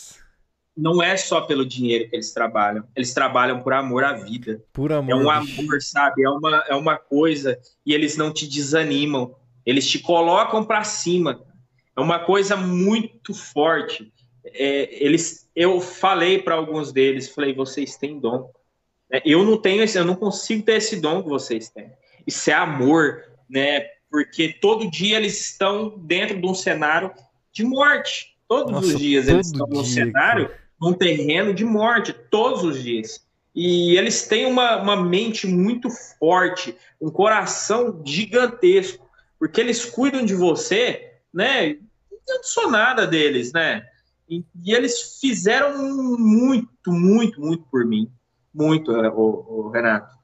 Não é só pelo dinheiro que eles trabalham, eles trabalham por amor à vida. Por amor. É um amor, sabe? É uma, é uma coisa e eles não te desanimam, eles te colocam para cima. É uma coisa muito forte é, eles, eu falei para alguns deles, falei, vocês têm dom. É, eu não tenho esse, eu não consigo ter esse dom que vocês têm. Isso é amor, né? Porque todo dia eles estão dentro de um cenário de morte. Todos Nossa, os dias eles estão dia, num cenário, cara. num terreno de morte, todos os dias. E eles têm uma, uma mente muito forte, um coração gigantesco, porque eles cuidam de você, né? Não sou nada deles, né? E, e, eles fizeram muito, muito, muito por mim. Muito, o, o Renato.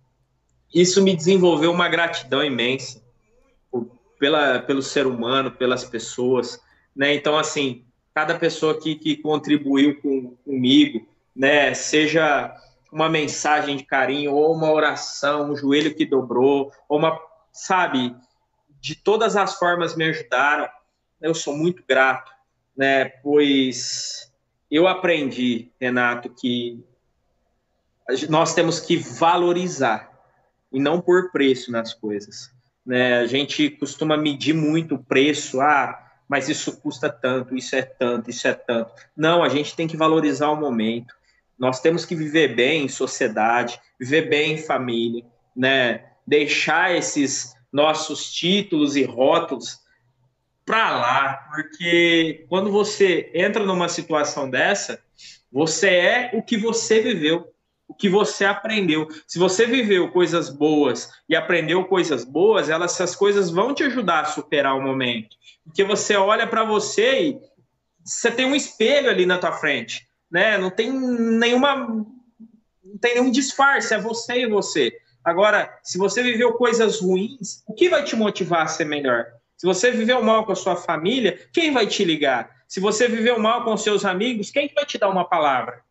Isso me desenvolveu uma gratidão imensa por, pela, pelo ser humano, pelas pessoas. Né? Então, assim, cada pessoa que, que contribuiu com, comigo, né? seja uma mensagem de carinho, ou uma oração, um joelho que dobrou, ou uma, sabe, de todas as formas me ajudaram. Eu sou muito grato né? Pois eu aprendi, Renato, que nós temos que valorizar e não pôr preço nas coisas. Né? A gente costuma medir muito o preço, ah, mas isso custa tanto, isso é tanto, isso é tanto. Não, a gente tem que valorizar o momento. Nós temos que viver bem em sociedade, viver bem em família, né? Deixar esses nossos títulos e rótulos para lá, porque quando você entra numa situação dessa, você é o que você viveu, o que você aprendeu. Se você viveu coisas boas e aprendeu coisas boas, elas, essas coisas vão te ajudar a superar o momento. Porque você olha para você e você tem um espelho ali na tua frente, né? Não tem nenhuma não tem nenhum disfarce, é você e você. Agora, se você viveu coisas ruins, o que vai te motivar a ser melhor? Se você viveu mal com a sua família, quem vai te ligar? Se você viveu mal com seus amigos, quem que vai te dar uma palavra?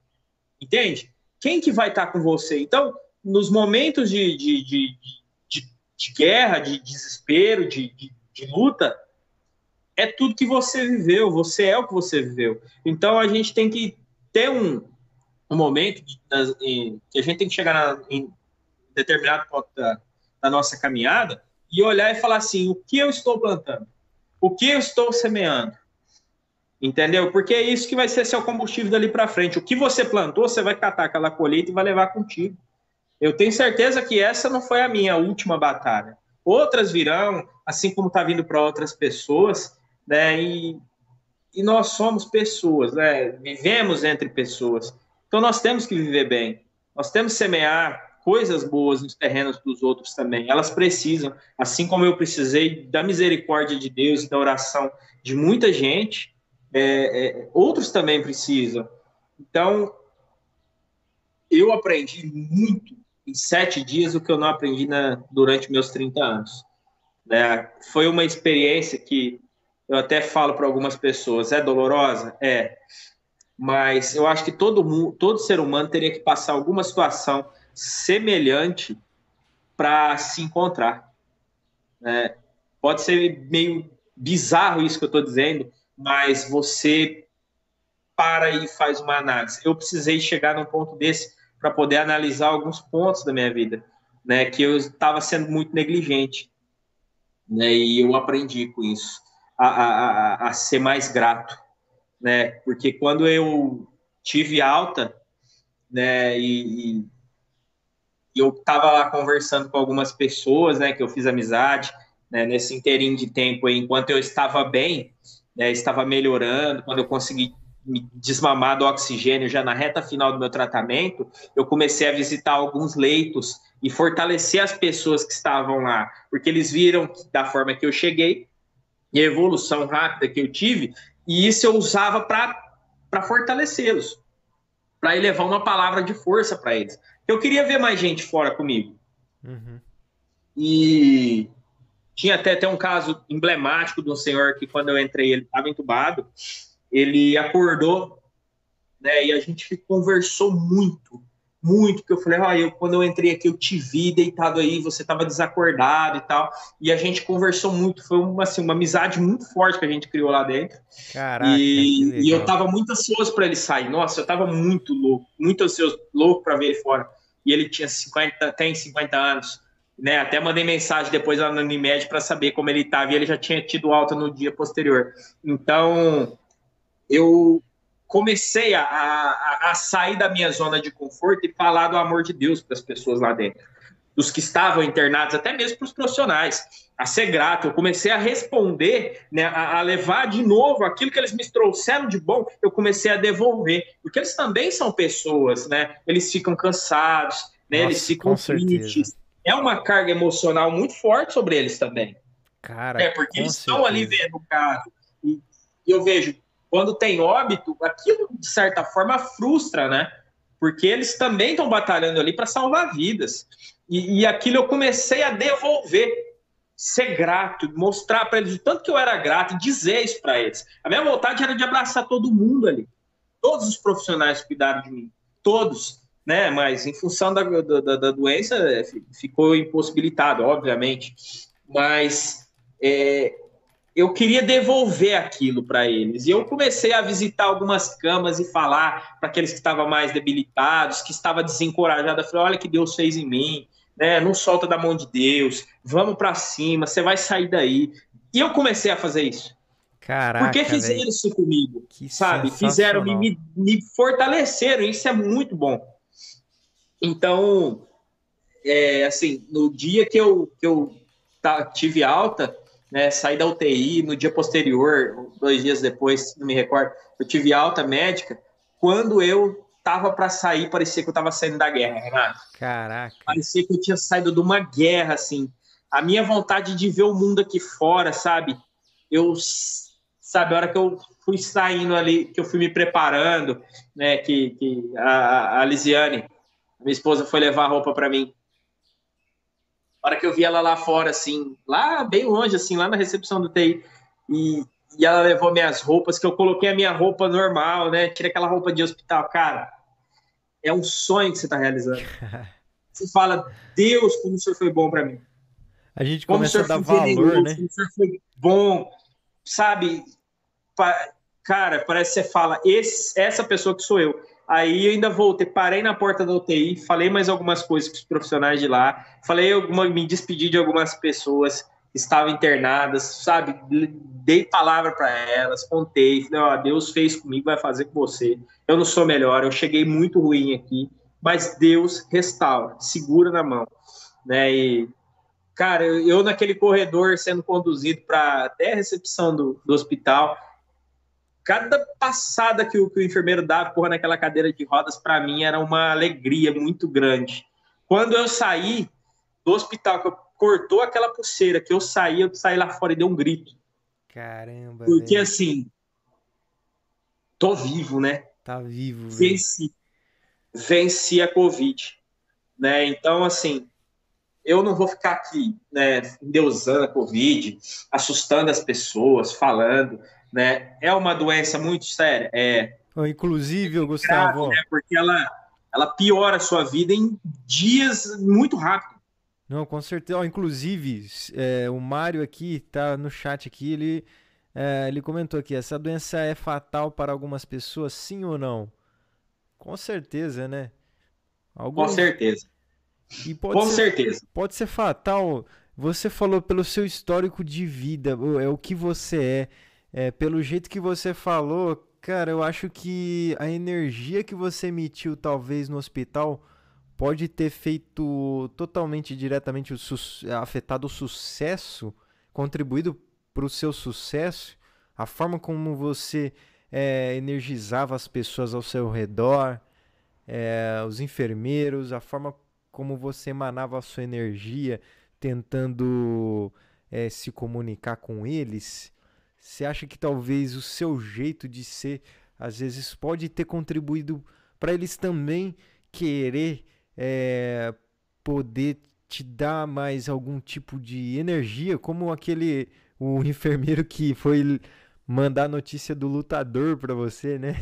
Entende? Quem que vai estar com você? Então, nos momentos de, de, de, de, de guerra, de desespero, de, de, de luta, é tudo que você viveu, você é o que você viveu. Então, a gente tem que ter um, um momento que a gente tem que chegar na, em determinado ponto da, da nossa caminhada e olhar e falar assim: o que eu estou plantando? O que eu estou semeando? Entendeu? Porque é isso que vai ser seu combustível dali para frente. O que você plantou, você vai catar aquela colheita e vai levar contigo. Eu tenho certeza que essa não foi a minha última batalha. Outras virão, assim como está vindo para outras pessoas, né? E, e nós somos pessoas, né? Vivemos entre pessoas. Então nós temos que viver bem. Nós temos que semear coisas boas nos terrenos dos outros também. Elas precisam, assim como eu precisei da misericórdia de Deus e da oração de muita gente, é, é, outros também precisam. Então, eu aprendi muito em sete dias o que eu não aprendi na, durante meus 30 anos. Né? Foi uma experiência que eu até falo para algumas pessoas: é dolorosa? É. mas eu acho que todo mundo, todo ser humano teria que passar alguma situação semelhante para se encontrar. É, pode ser meio bizarro isso que eu estou dizendo, mas você para e faz uma análise. Eu precisei chegar num ponto desse para poder analisar alguns pontos da minha vida, né, que eu estava sendo muito negligente, né, e eu aprendi com isso a, a, a, ser mais grato, né, porque quando eu tive alta, né, e, e eu estava lá conversando com algumas pessoas, né, que eu fiz amizade, né, nesse inteirinho de tempo aí, enquanto eu estava bem, né, estava melhorando, quando eu consegui me desmamar do oxigênio já na reta final do meu tratamento, eu comecei a visitar alguns leitos e fortalecer as pessoas que estavam lá, porque eles viram da forma que eu cheguei e a evolução rápida que eu tive, e isso eu usava para fortalecê-los, para elevar uma palavra de força para eles. Eu queria ver mais gente fora comigo. Uhum. E tinha até, até um caso emblemático de um senhor que, quando eu entrei, ele estava entubado. Ele acordou, né? E a gente conversou muito, muito. Porque eu falei, ah, eu, quando eu entrei aqui, eu te vi deitado aí, você estava desacordado e tal. E a gente conversou muito. Foi uma, assim, uma amizade muito forte que a gente criou lá dentro. Caraca, e, e eu estava muito ansioso para ele sair. Nossa, eu estava muito louco, muito ansioso, louco para ver ele fora. E ele tinha 50, tem 50 anos né? Até mandei mensagem depois lá no Unimed para saber como ele estava e ele já tinha tido alta no dia posterior. Então, eu comecei a, a, a sair da minha zona de conforto e falar do amor de Deus para as pessoas lá dentro, dos que estavam internados, até mesmo para os profissionais, a ser grato. Eu comecei a responder, né, a, a levar de novo aquilo que eles me trouxeram de bom, eu comecei a devolver, porque eles também são pessoas, né? Eles ficam cansados, né? Nossa, eles ficam tristes é uma carga emocional muito forte sobre eles também. Cara, é porque eles certeza. estão ali vendo o caso. E, e eu vejo, quando tem óbito, aquilo de certa forma frustra, né? Porque eles também estão batalhando ali para salvar vidas. E, e aquilo eu comecei a devolver, ser grato, mostrar para eles o tanto que eu era grato, dizer isso para eles. A minha vontade era de abraçar todo mundo ali. Todos os profissionais cuidaram de mim. Todos né? Mas em função da, da, da doença é, ficou impossibilitado, obviamente. Mas é, eu queria devolver aquilo para eles. E eu comecei a visitar algumas camas e falar para aqueles que estavam mais debilitados, que estavam desencorajados. Eu falei: olha que Deus fez em mim, né? Não solta da mão de Deus, vamos para cima, você vai sair daí. E eu comecei a fazer isso. Caraca, Porque fizeram véio. isso comigo, que sabe? Fizeram, me, me fortaleceram, isso é muito bom. Então, é, assim, no dia que eu, que eu tá, tive alta, né, saí da UTI, no dia posterior, dois dias depois, não me recordo, eu tive alta médica, quando eu tava para sair, parecia que eu tava saindo da guerra, Renato. Caraca. Parecia que eu tinha saído de uma guerra, assim. A minha vontade de ver o mundo aqui fora, sabe? Eu, sabe, a hora que eu fui saindo ali, que eu fui me preparando, né, que, que a, a Lisiane, minha esposa foi levar a roupa para mim. A hora que eu vi ela lá fora, assim, lá bem longe, assim, lá na recepção do TI, e, e ela levou minhas roupas, que eu coloquei a minha roupa normal, né? Tirei aquela roupa de hospital. Cara, é um sonho que você está realizando. Você fala, Deus, como o senhor foi bom para mim. A gente como começa a dar valor, né? Como o senhor foi bom, sabe? Cara, parece que você fala, esse, essa pessoa que sou eu. Aí eu ainda voltei, parei na porta da UTI, falei mais algumas coisas com os profissionais de lá, falei alguma, me despedi de algumas pessoas que estavam internadas, sabe? Dei palavra para elas, contei, falei, ó, Deus fez comigo, vai fazer com você. Eu não sou melhor, eu cheguei muito ruim aqui, mas Deus restaura, segura na mão, né? E cara, eu naquele corredor sendo conduzido para até a recepção do, do hospital, cada passada que o, que o enfermeiro dava porra, naquela cadeira de rodas, para mim era uma alegria muito grande. Quando eu saí do hospital, que eu cortou aquela pulseira, que eu saí, eu saí lá fora e dei um grito. Caramba. Porque velho. assim, tô vivo, né? Tá vivo. Venci. Venci a Covid. Né? Então, assim, eu não vou ficar aqui, né, endeusando a Covid, assustando as pessoas, falando né? É uma doença muito séria, é. Inclusive, Gustavo. Grave, né? Porque ela, ela piora a sua vida em dias muito rápido. Não, com certeza. inclusive, é, o Mário aqui tá no chat aqui, ele, é, ele comentou aqui, essa doença é fatal para algumas pessoas, sim ou não? Com certeza, né? Alguns... Com certeza. E pode Com ser, certeza. Pode ser fatal. Você falou pelo seu histórico de vida, é o que você é, é pelo jeito que você falou, cara, eu acho que a energia que você emitiu talvez no hospital pode ter feito totalmente diretamente o afetado o sucesso, contribuído para o seu sucesso, a forma como você é, energizava as pessoas ao seu redor, é, os enfermeiros, a forma como você emanava a sua energia tentando é, se comunicar com eles. Você acha que talvez o seu jeito de ser, às vezes, pode ter contribuído para eles também querer é, poder te dar mais algum tipo de energia, como aquele o enfermeiro que foi mandar a notícia do lutador para você, né?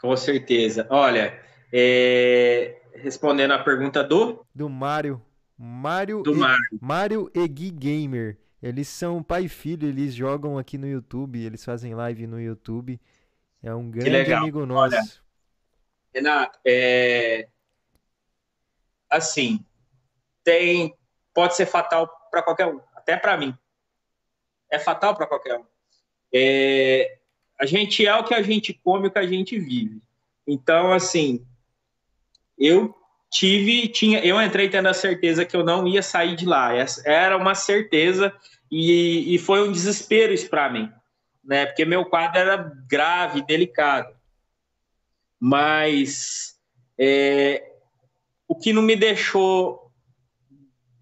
Com certeza. Olha, é... respondendo a pergunta do do Mário, Mário do e... Mário. Mário e Gui Gamer. Eles são pai e filho, eles jogam aqui no YouTube, eles fazem live no YouTube. É um grande amigo nosso. Olha, Renato, é assim, tem pode ser fatal para qualquer um, até para mim. É fatal para qualquer um. É, a gente é o que a gente come, o que a gente vive. Então, assim, eu tive, tinha, eu entrei tendo a certeza que eu não ia sair de lá. Era uma certeza e, e foi um desespero isso para mim, né? Porque meu quadro era grave, delicado. Mas é, o que não me deixou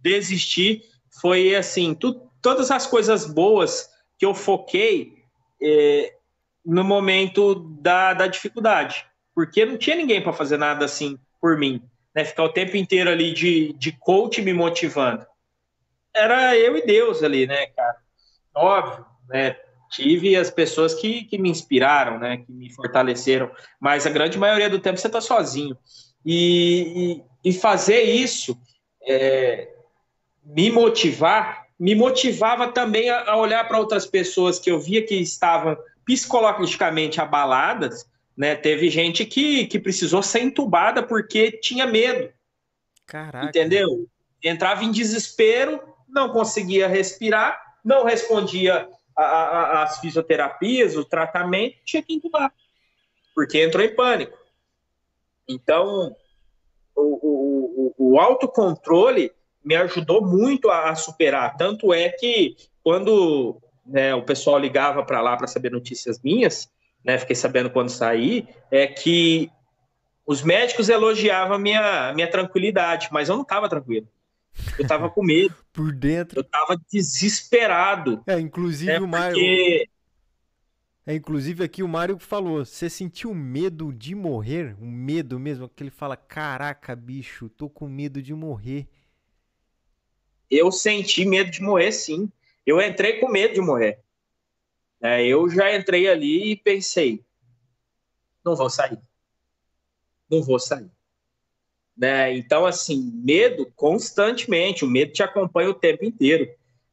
desistir foi assim, tu, todas as coisas boas que eu foquei é, no momento da, da dificuldade, porque não tinha ninguém para fazer nada assim por mim, né? Ficar o tempo inteiro ali de, de coach me motivando. Era eu e Deus ali, né, cara? Óbvio, né? Tive as pessoas que, que me inspiraram, né? Que me fortaleceram, mas a grande maioria do tempo você está sozinho. E, e, e, fazer isso, é, me motivar, me motivava também a, a olhar para outras pessoas que eu via que estavam psicologicamente abaladas, né? Teve gente que, que precisou ser entubada porque tinha medo. Caraca. Entendeu? Entrava em desespero, não conseguia respirar, não respondia às fisioterapias, o tratamento, tinha que entubar, porque entrou em pânico. Então, o, o, o autocontrole me ajudou muito a, superar. Tanto é que quando né, o pessoal ligava para lá para saber notícias minhas, né, fiquei sabendo quando saí, é que os médicos elogiavam a minha, minha tranquilidade, mas eu não estava tranquilo. Eu estava com medo. Por dentro. Eu estava desesperado. É, inclusive é, o Mário. Porque... É, inclusive aqui o Mário falou: você sentiu medo de morrer? Um medo mesmo? Que ele fala: caraca, bicho, tô com medo de morrer. Eu senti medo de morrer, sim. Eu entrei com medo de morrer. É, eu já entrei ali e pensei: não vou sair. Não vou sair. Né? Então, assim, medo constantemente, o medo te acompanha o tempo inteiro.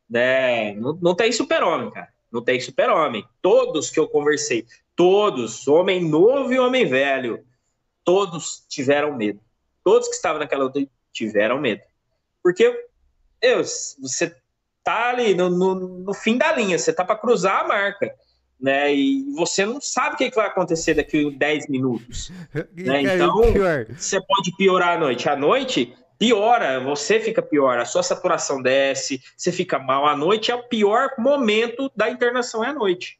Né? Não, não tem super-homem, cara não tem super-homem. Todos que eu conversei, todos, homem novo e homem velho, todos tiveram medo. Todos que estavam naquela luta tiveram medo. Porque eu, você tá ali no, no, no fim da linha, você tá para cruzar a marca. Né, e você não sabe o que, vai acontecer daqui a 10 minutos. Né? Então, você pode piorar a noite. À noite, piora, você fica pior, a sua saturação desce, você fica mal à noite, é o pior momento da internação é à noite.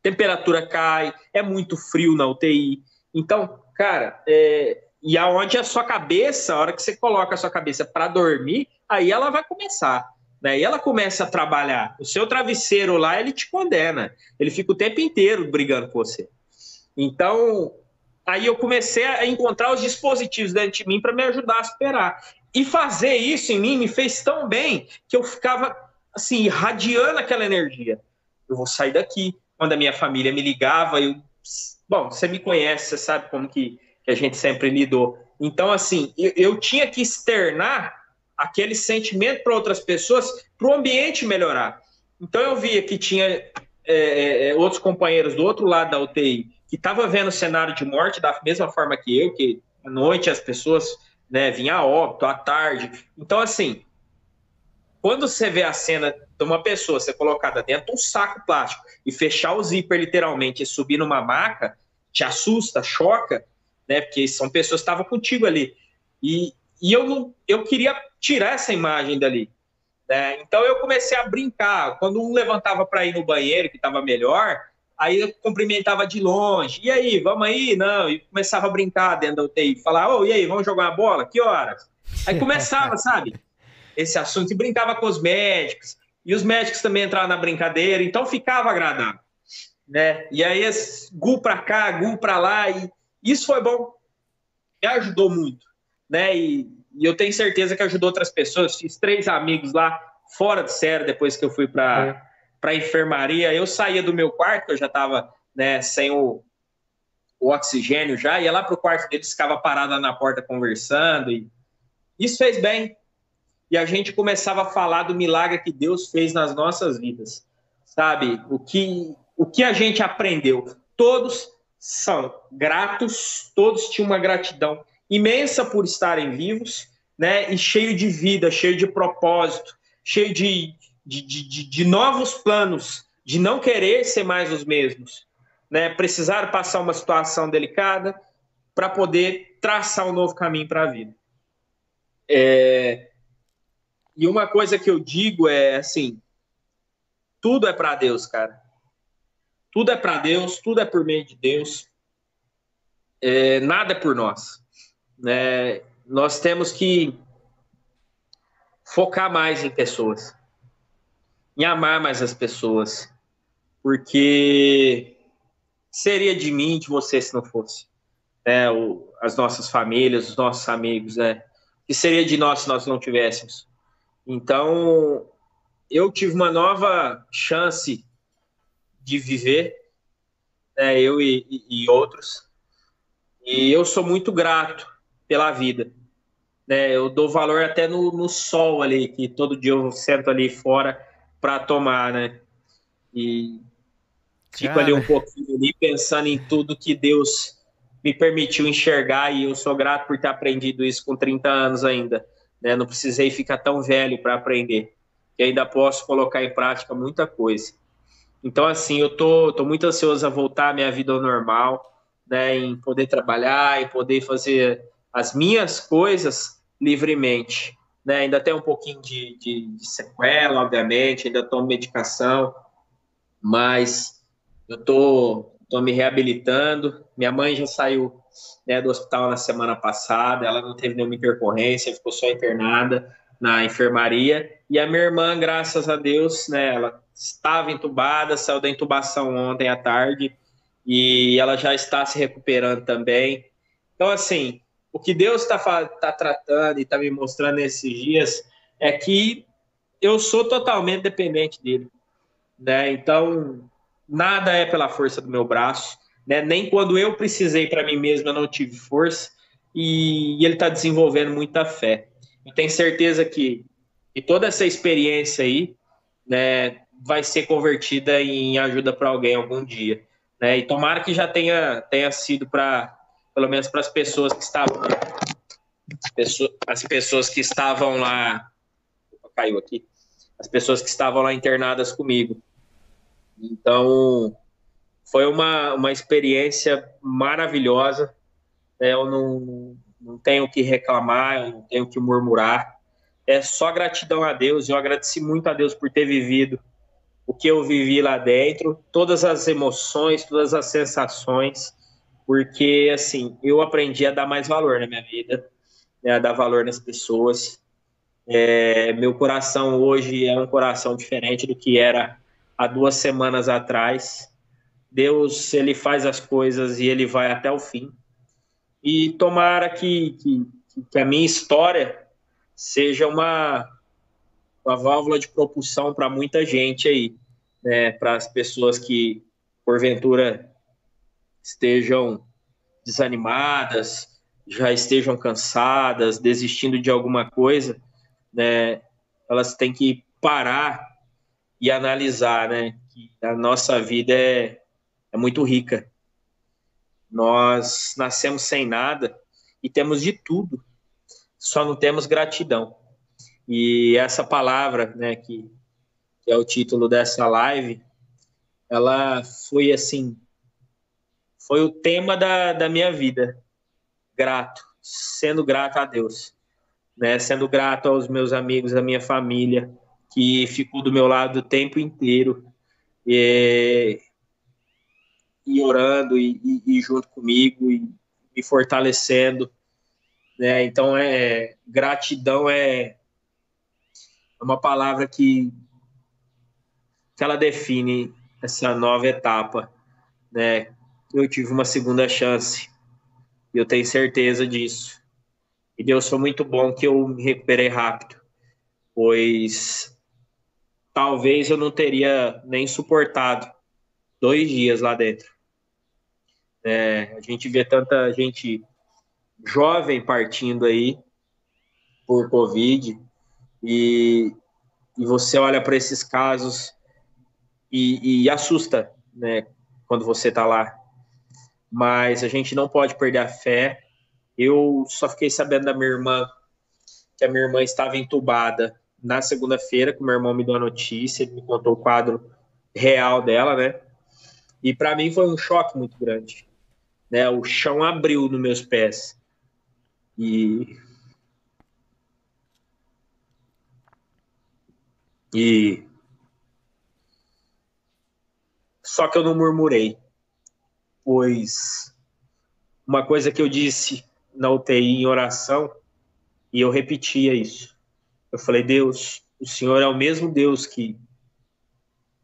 Temperatura cai, é muito frio na UTI. Então, cara, é, e aonde a sua cabeça, a hora que você coloca a sua cabeça para dormir, aí ela vai começar. Né? E ela começa a trabalhar. O seu travesseiro lá, ele te condena. Ele fica o tempo inteiro brigando com você. Então, Aí eu comecei a encontrar os dispositivos dentro de mim para me ajudar a superar. E fazer isso em mim me fez tão bem que eu ficava assim, irradiando aquela energia. Eu vou sair daqui. Quando a minha família me ligava, eu bom, você me conhece, você sabe como que, que a gente sempre lidou. Então, assim, eu, eu tinha que externar aquele sentimento para outras pessoas, para o ambiente melhorar. Então, eu via que tinha é, é, é outros companheiros do outro lado da UTI que estavam vendo o cenário de morte da mesma forma que eu, que à noite as pessoas né, vinham a óbito, à tarde. Então, assim, quando você vê a cena de uma pessoa ser colocada dentro de um saco plástico e fechar o zíper literalmente e subir numa maca, te assusta, choca, né? Porque são pessoas que estavam contigo ali. E, e eu não, eu queria tirar essa imagem dali. Né? Então eu comecei a brincar. Quando um levantava para ir no banheiro, que estava melhor, aí eu cumprimentava de longe. E aí, vamos aí? Não, e começava a brincar dentro da UTI. Falar, oh, e aí, vamos jogar uma bola? Que horas? Aí começava, sabe? Esse assunto. E brincava com os médicos. E os médicos também entravam na brincadeira. Então ficava agradável. Né? E aí, gu para cá, gu para lá. E isso foi bom. Me ajudou muito. Né? E, e eu tenho certeza que ajudou outras pessoas. Fiz três amigos lá, fora de série, depois que eu fui para... É a enfermaria, eu saía do meu quarto, eu já estava né, sem o, o, oxigênio já, ia lá para o quarto deles, ficava parada na porta conversando, e isso fez bem. E a gente começava a falar do milagre que Deus fez nas nossas vidas, sabe? O que, o que a gente aprendeu. Todos são gratos, todos tinham uma gratidão imensa por estarem vivos, né? E cheio de vida, cheio de propósito, cheio de, de, de, de novos planos, de não querer ser mais os mesmos, né? Precisar passar uma situação delicada para poder traçar um novo caminho para a vida. É... E uma coisa que eu digo é assim: tudo é para Deus, cara. Tudo é para Deus, tudo é por meio de Deus. É, nada é por nós. Né? Nós temos que focar mais em pessoas em amar mais as pessoas, porque seria de mim, de você, se não fosse. É, o, as nossas famílias, os nossos amigos, né? que seria de nós se nós não tivéssemos. Então, eu tive uma nova chance de viver, né, eu e, e, e, outros, e eu sou muito grato pela vida. Né, eu dou valor até no, no sol ali, que todo dia eu sento ali fora para tomar, né? E fico Cara. ali um pouquinho ali pensando em tudo que Deus me permitiu enxergar e eu sou grato por ter aprendido isso com 30 anos ainda. Né? Não precisei ficar tão velho para aprender, que ainda posso colocar em prática muita coisa. Então, assim, eu tô, tô muito ansioso a voltar à minha vida ao normal, né? Em poder trabalhar, em poder fazer as minhas coisas livremente né? Ainda tem um pouquinho de, de, de sequela, obviamente, ainda tomo medicação, mas eu tô, tô me reabilitando. Minha mãe já saiu né, do hospital na semana passada, ela não teve nenhuma intercorrência, ficou só internada na enfermaria. E a minha irmã, graças a Deus, né, ela estava entubada, saiu da intubação ontem à tarde e ela já está se recuperando também. Então, assim, o que Deus está tá tratando e está me mostrando nesses dias é que eu sou totalmente dependente dele. Né? Então, nada é pela força do meu braço. Né? Nem quando eu precisei para mim mesmo eu não tive força. E, e ele está desenvolvendo muita fé. Eu tenho certeza que, que toda essa experiência aí né, vai ser convertida em ajuda para alguém algum dia. Né? E tomara que já tenha, tenha sido para pelo menos para as pessoas que estavam as pessoas que estavam lá. Caiu aqui. As pessoas que estavam lá internadas comigo. Então foi uma, uma experiência maravilhosa né? eu não, não tenho que reclamar eu não tenho que murmurar. É só gratidão a Deus eu agradeci muito a Deus por ter vivido o que eu vivi lá dentro todas as emoções todas as sensações porque assim eu aprendi a dar mais valor na minha vida, né, a dar valor nas pessoas. É, meu coração hoje é um coração diferente do que era há duas semanas atrás. Deus ele faz as coisas e ele vai até o fim. E tomara que, que, que a minha história seja uma, uma válvula de propulsão para muita gente aí, né, para as pessoas que porventura estejam desanimadas, já estejam cansadas, desistindo de alguma coisa, né, elas têm que parar e analisar, né, que a nossa vida é, é muito rica. Nós nascemos sem nada e temos de tudo, só não temos gratidão. E essa palavra, né, que, que é o título dessa live, ela foi assim, foi o tema da, da minha vida. Grato, sendo grato a Deus, né? Sendo grato aos meus amigos, à minha família, que ficou do meu lado o tempo inteiro. E, e orando e, e, e, junto comigo e me fortalecendo, né? Então é gratidão é uma palavra que que ela define essa nova etapa, né? Eu tive uma segunda chance e eu tenho certeza disso. E Deus foi muito bom que eu me recuperei rápido, pois talvez eu não teria nem suportado dois dias lá dentro. É, a gente vê tanta gente jovem partindo aí por Covid e, e você olha para esses casos e, e assusta, né, quando você está lá. Mas a gente não pode perder a fé. Eu só fiquei sabendo da minha irmã que a minha irmã estava entubada na segunda-feira, que o meu irmão me deu a notícia, ele me contou o quadro real dela, né? E para mim foi um choque muito grande. Né? O chão abriu nos meus pés. E e só que eu não murmurei, pois uma coisa que eu disse na UTI em oração, e eu repetia isso. Eu falei, Deus, o Senhor é o mesmo Deus que,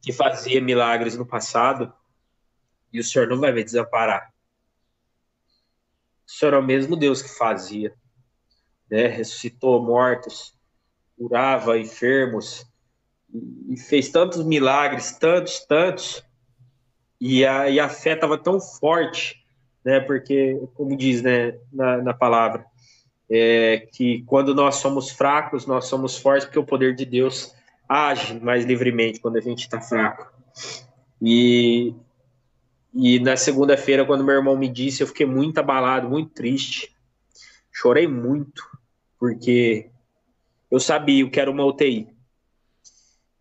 que fazia milagres no passado, e o Senhor não vai me desamparar. O Senhor é o mesmo Deus que fazia, né? ressuscitou mortos, curava enfermos, e fez tantos milagres, tantos, tantos, e a, e a fé estava tão forte, né? Porque, como diz né, na, na palavra, é, que quando nós somos fracos, nós somos fortes, porque o poder de Deus age mais livremente quando a gente está fraco. E, e na segunda-feira, quando meu irmão me disse, eu fiquei muito abalado, muito triste. Chorei muito, porque eu sabia o que era uma UTI.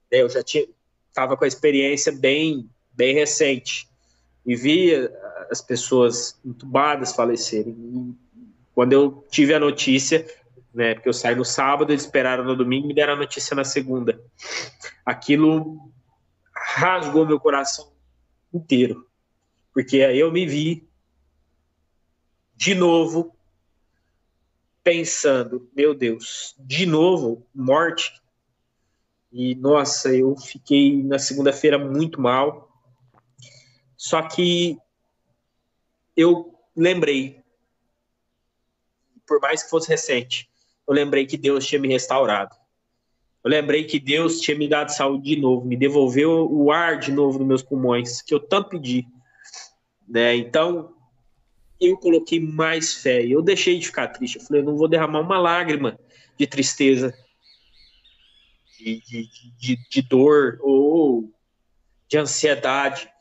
Eu já tinha, estava com a experiência bem bem recente e via as pessoas entubadas falecerem. E quando eu tive a notícia, né, porque eu saí no sábado, eles esperaram no domingo e me deram a notícia na segunda. Aquilo rasgou meu coração inteiro, porque aí eu me vi de novo pensando, meu Deus, de novo morte. E nossa, eu fiquei na segunda-feira muito mal. Só que eu lembrei, por mais que fosse recente, eu lembrei que Deus tinha me restaurado. Eu lembrei que Deus tinha me dado saúde de novo, me devolveu o ar de novo nos meus pulmões, que eu tanto pedi. Né? Então, eu coloquei mais fé. Eu deixei de ficar triste. Eu falei, eu não vou derramar uma lágrima de tristeza, de, de, de, de dor ou de ansiedade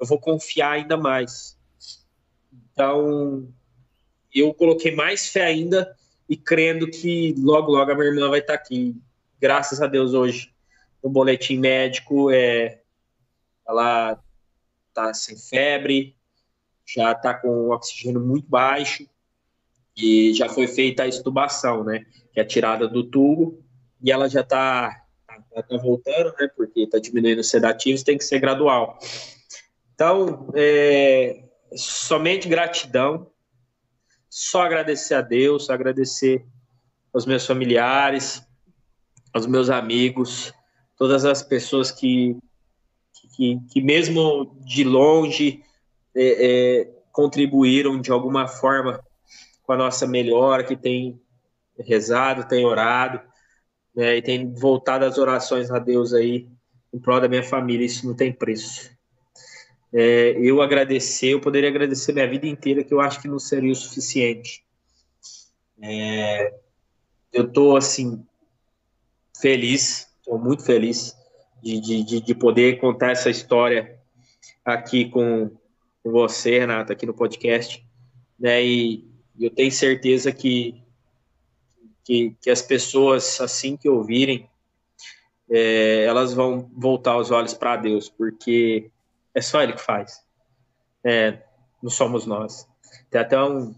eu vou confiar ainda mais. Então, eu coloquei mais fé ainda e crendo que logo, logo a minha irmã vai estar aqui. Graças a Deus, hoje, no boletim médico, é, ela está sem febre, já está com oxigênio muito baixo e já foi feita a estubação, né? Que é a tirada do tubo e ela já está tá, tá voltando, né? Porque está diminuindo os sedativos, tem que ser gradual. Então, é, somente gratidão, só agradecer a Deus, agradecer aos meus familiares, aos meus amigos, todas as pessoas que, que, que mesmo de longe, é, é, contribuíram de alguma forma com a nossa melhora, que tem rezado, tem orado, né, e tem voltado as orações a Deus aí em prol da minha família. Isso não tem preço. É, eu agradecer, eu poderia agradecer minha vida inteira, que eu acho que não seria o suficiente. É, eu estou, assim, feliz, estou muito feliz de, de, de poder contar essa história aqui com, com você, Renato, aqui no podcast, né, e eu tenho certeza que, que, que as pessoas, assim que ouvirem, é, elas vão voltar os olhos para Deus, porque é só Ele que faz. É, não somos nós. Tem até um,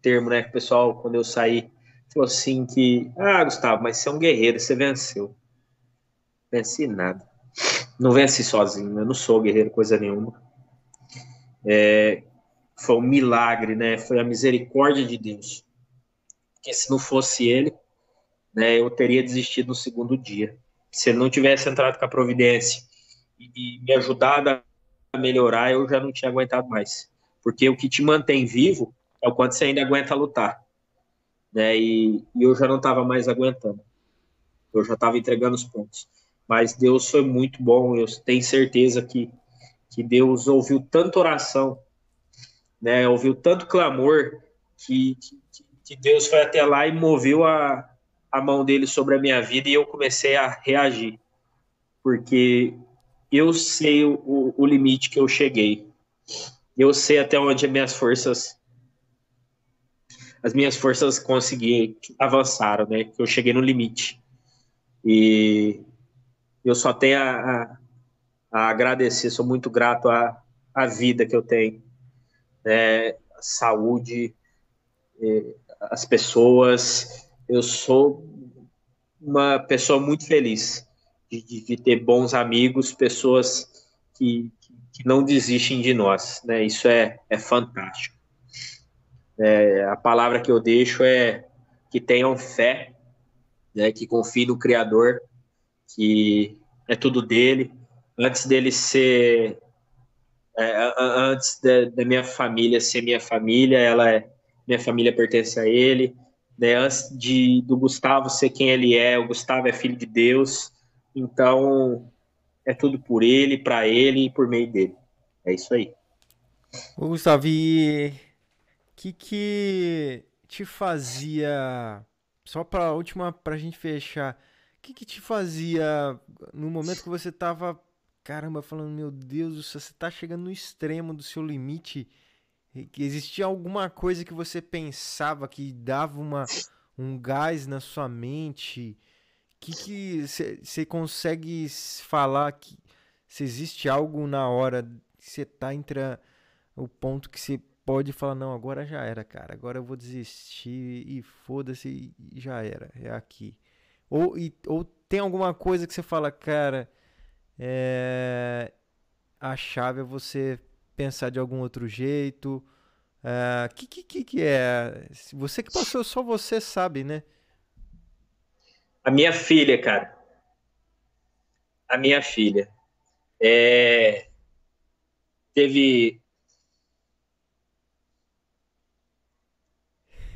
termo, né, que o pessoal, quando eu saí, falou assim que, ah, Gustavo, mas você é um guerreiro, você venceu. Venci nada. Não venci sozinho, eu não sou guerreiro, coisa nenhuma. É, foi um milagre, né? Foi a misericórdia de Deus. Porque se não fosse ele, né, eu teria desistido no segundo dia. Se ele não tivesse entrado com a providência e, e me ajudado a melhorar, eu já não tinha aguentado mais. Porque o que te mantém vivo é o quanto você ainda aguenta lutar. Né? E, e eu já não estava mais aguentando. Eu já estava entregando os pontos. Mas Deus foi muito bom. Eu tenho certeza que, que Deus ouviu tanta oração, né? ouviu tanto clamor, que, que, que Deus foi até lá e moveu a, a mão dele sobre a minha vida e eu comecei a reagir. Porque eu sei o, o limite que eu cheguei. Eu sei até onde as minhas forças as minhas forças conseguiram avançaram, né? Eu cheguei no limite. E eu só tenho a, a, a agradecer, sou muito grato à, à vida que eu tenho. Né? Saúde, as pessoas. Eu sou uma pessoa muito feliz de, de ter bons amigos, pessoas que, que não desistem de nós, né? Isso é, é fantástico. É, a palavra que eu deixo é que tenham fé, né? Que confiem no Criador, que é tudo dele. Antes dele ser, é, antes da, minha família ser minha família, ela é minha família pertence a ele. Né? Antes de do Gustavo ser quem ele é, o Gustavo é filho de Deus. Então, é tudo por ele, para ele e por meio dele. É isso aí. Ô, Gustavo, e que que te fazia só para a última pra gente fechar, o que que te fazia no momento que você tava caramba falando, meu Deus, você tá chegando no extremo do seu limite, existia alguma coisa que você pensava que dava uma um gás na sua mente, que você consegue falar que se existe algo na hora que você tá entre o ponto que você pode falar, não, agora já era, cara, agora eu vou desistir e foda-se já era, é aqui. Ou, e, ou tem alguma coisa que você fala, cara, é, a chave é você pensar de algum outro jeito. O é, que, que, que é? Você que passou, só você sabe, né? A minha filha, cara. A minha filha. É... Teve.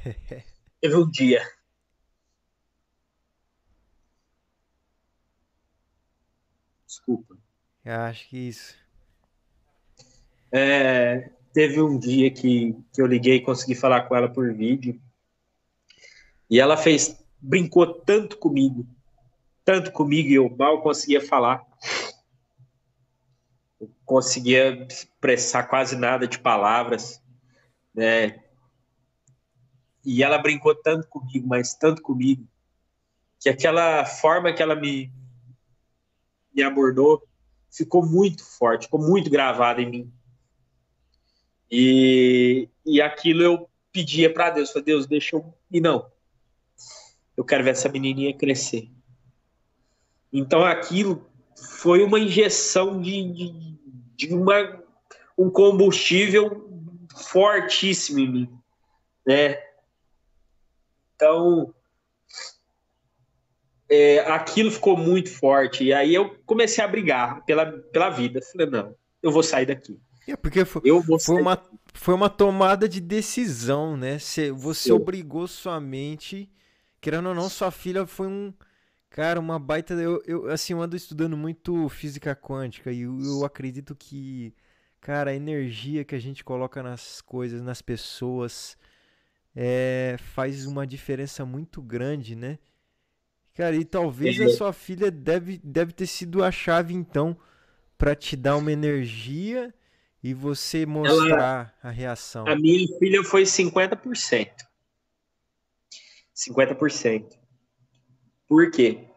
Teve um dia. Desculpa. Eu acho que isso. É, teve um dia que, que eu liguei e consegui falar com ela por vídeo. E ela fez brincou tanto comigo, tanto comigo, e eu mal conseguia falar. Eu conseguia expressar quase nada de palavras, né? E ela brincou tanto comigo, mas tanto comigo, que aquela forma que ela me, me abordou ficou muito forte, ficou muito gravada em mim. E, e aquilo eu pedia para Deus, falei, Deus, deixa eu. E não, eu quero ver essa menininha crescer. Então aquilo foi uma injeção de, de, de uma, um combustível fortíssimo em mim, né? Então é, aquilo ficou muito forte e aí eu comecei a brigar pela, pela vida. Falei não, eu vou sair daqui. É porque foi, foi uma foi uma tomada de decisão, né? Você, você obrigou sua mente querendo ou não, sua filha foi um. Cara, uma baita. Eu, eu assim, eu ando estudando muito física quântica e eu, eu acredito que. cara, a energia que a gente coloca nas coisas, nas pessoas, é, faz uma diferença muito grande, né? Cara, e talvez a sua filha deve, deve ter sido a chave, então, para te dar uma energia e você mostrar a reação. A minha filha foi 50%. 50%. Por quê?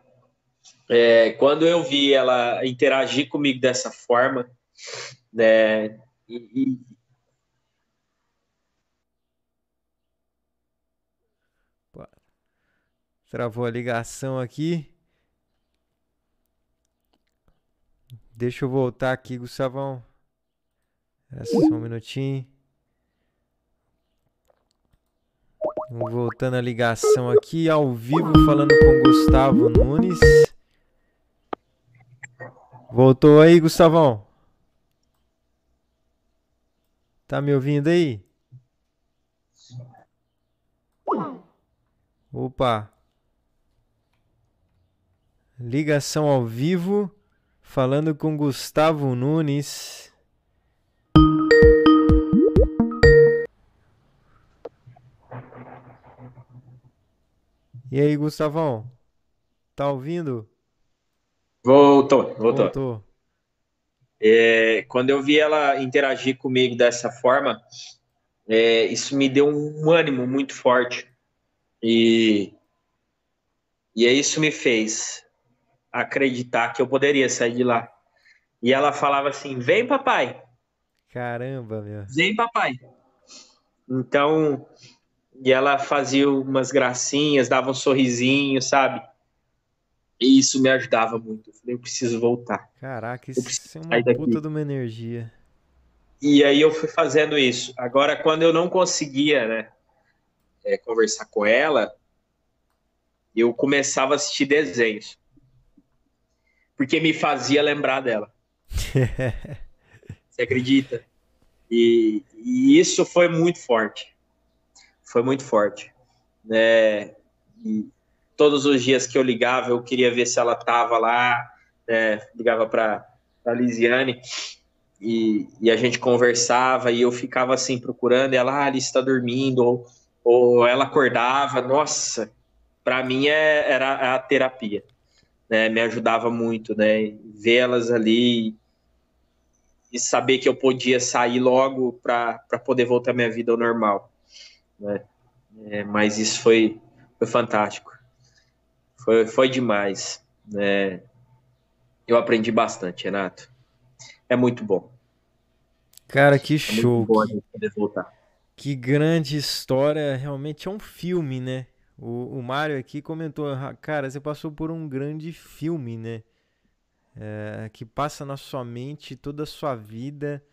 É, quando eu vi ela interagir comigo dessa forma, né, e, e- Travou a ligação aqui. Deixa eu voltar aqui, Gustavão. É só um minutinho. Vamos Voltando a ligação aqui, ao vivo, falando com Gustavo Nunes. Voltou aí, Gustavão? Tá me ouvindo aí? Opa! Ligação ao vivo, falando com Gustavo Nunes. E aí, Gustavão? Tá ouvindo? voltou, voltou. Voltou. É, quando eu vi ela interagir comigo dessa forma, é, isso me deu um ânimo muito forte. E, e aí isso me fez acreditar que eu poderia sair de lá. E ela falava assim: vem, papai, Caramba, meu. vem, papai. Então, e ela fazia umas gracinhas, dava um sorrisinho, sabe? E isso me ajudava muito. Eu falei: eu preciso voltar. Caraca, isso é uma puta de uma energia. E aí eu fui fazendo isso. Agora, quando eu não conseguia, né, é, conversar com ela, eu começava a assistir desenhos. Porque me fazia lembrar dela. Você acredita? E, e isso foi muito forte. Foi muito forte. né? e todos os dias que eu ligava, eu queria ver se ela estava lá. né? ligava para a Lisiane e, e a gente conversava e eu ficava assim procurando. Ela, ah, Alice está dormindo. Ou, ou ela acordava. Nossa, para mim é, era a terapia. Né? Me ajudava muito, né? Vê-las ali e saber que eu podia sair logo para poder voltar minha vida ao normal. Né? É, mas isso foi, foi fantástico. Foi, foi demais. Né? Eu aprendi bastante, Renato. É muito bom. Cara, que É show. bom Que, poder voltar. que grande história. Realmente é um filme, né? O, o Mário aqui comentou, "Ah, cara, você passou por um grande filme, né? É, que passa na sua mente toda a sua vida.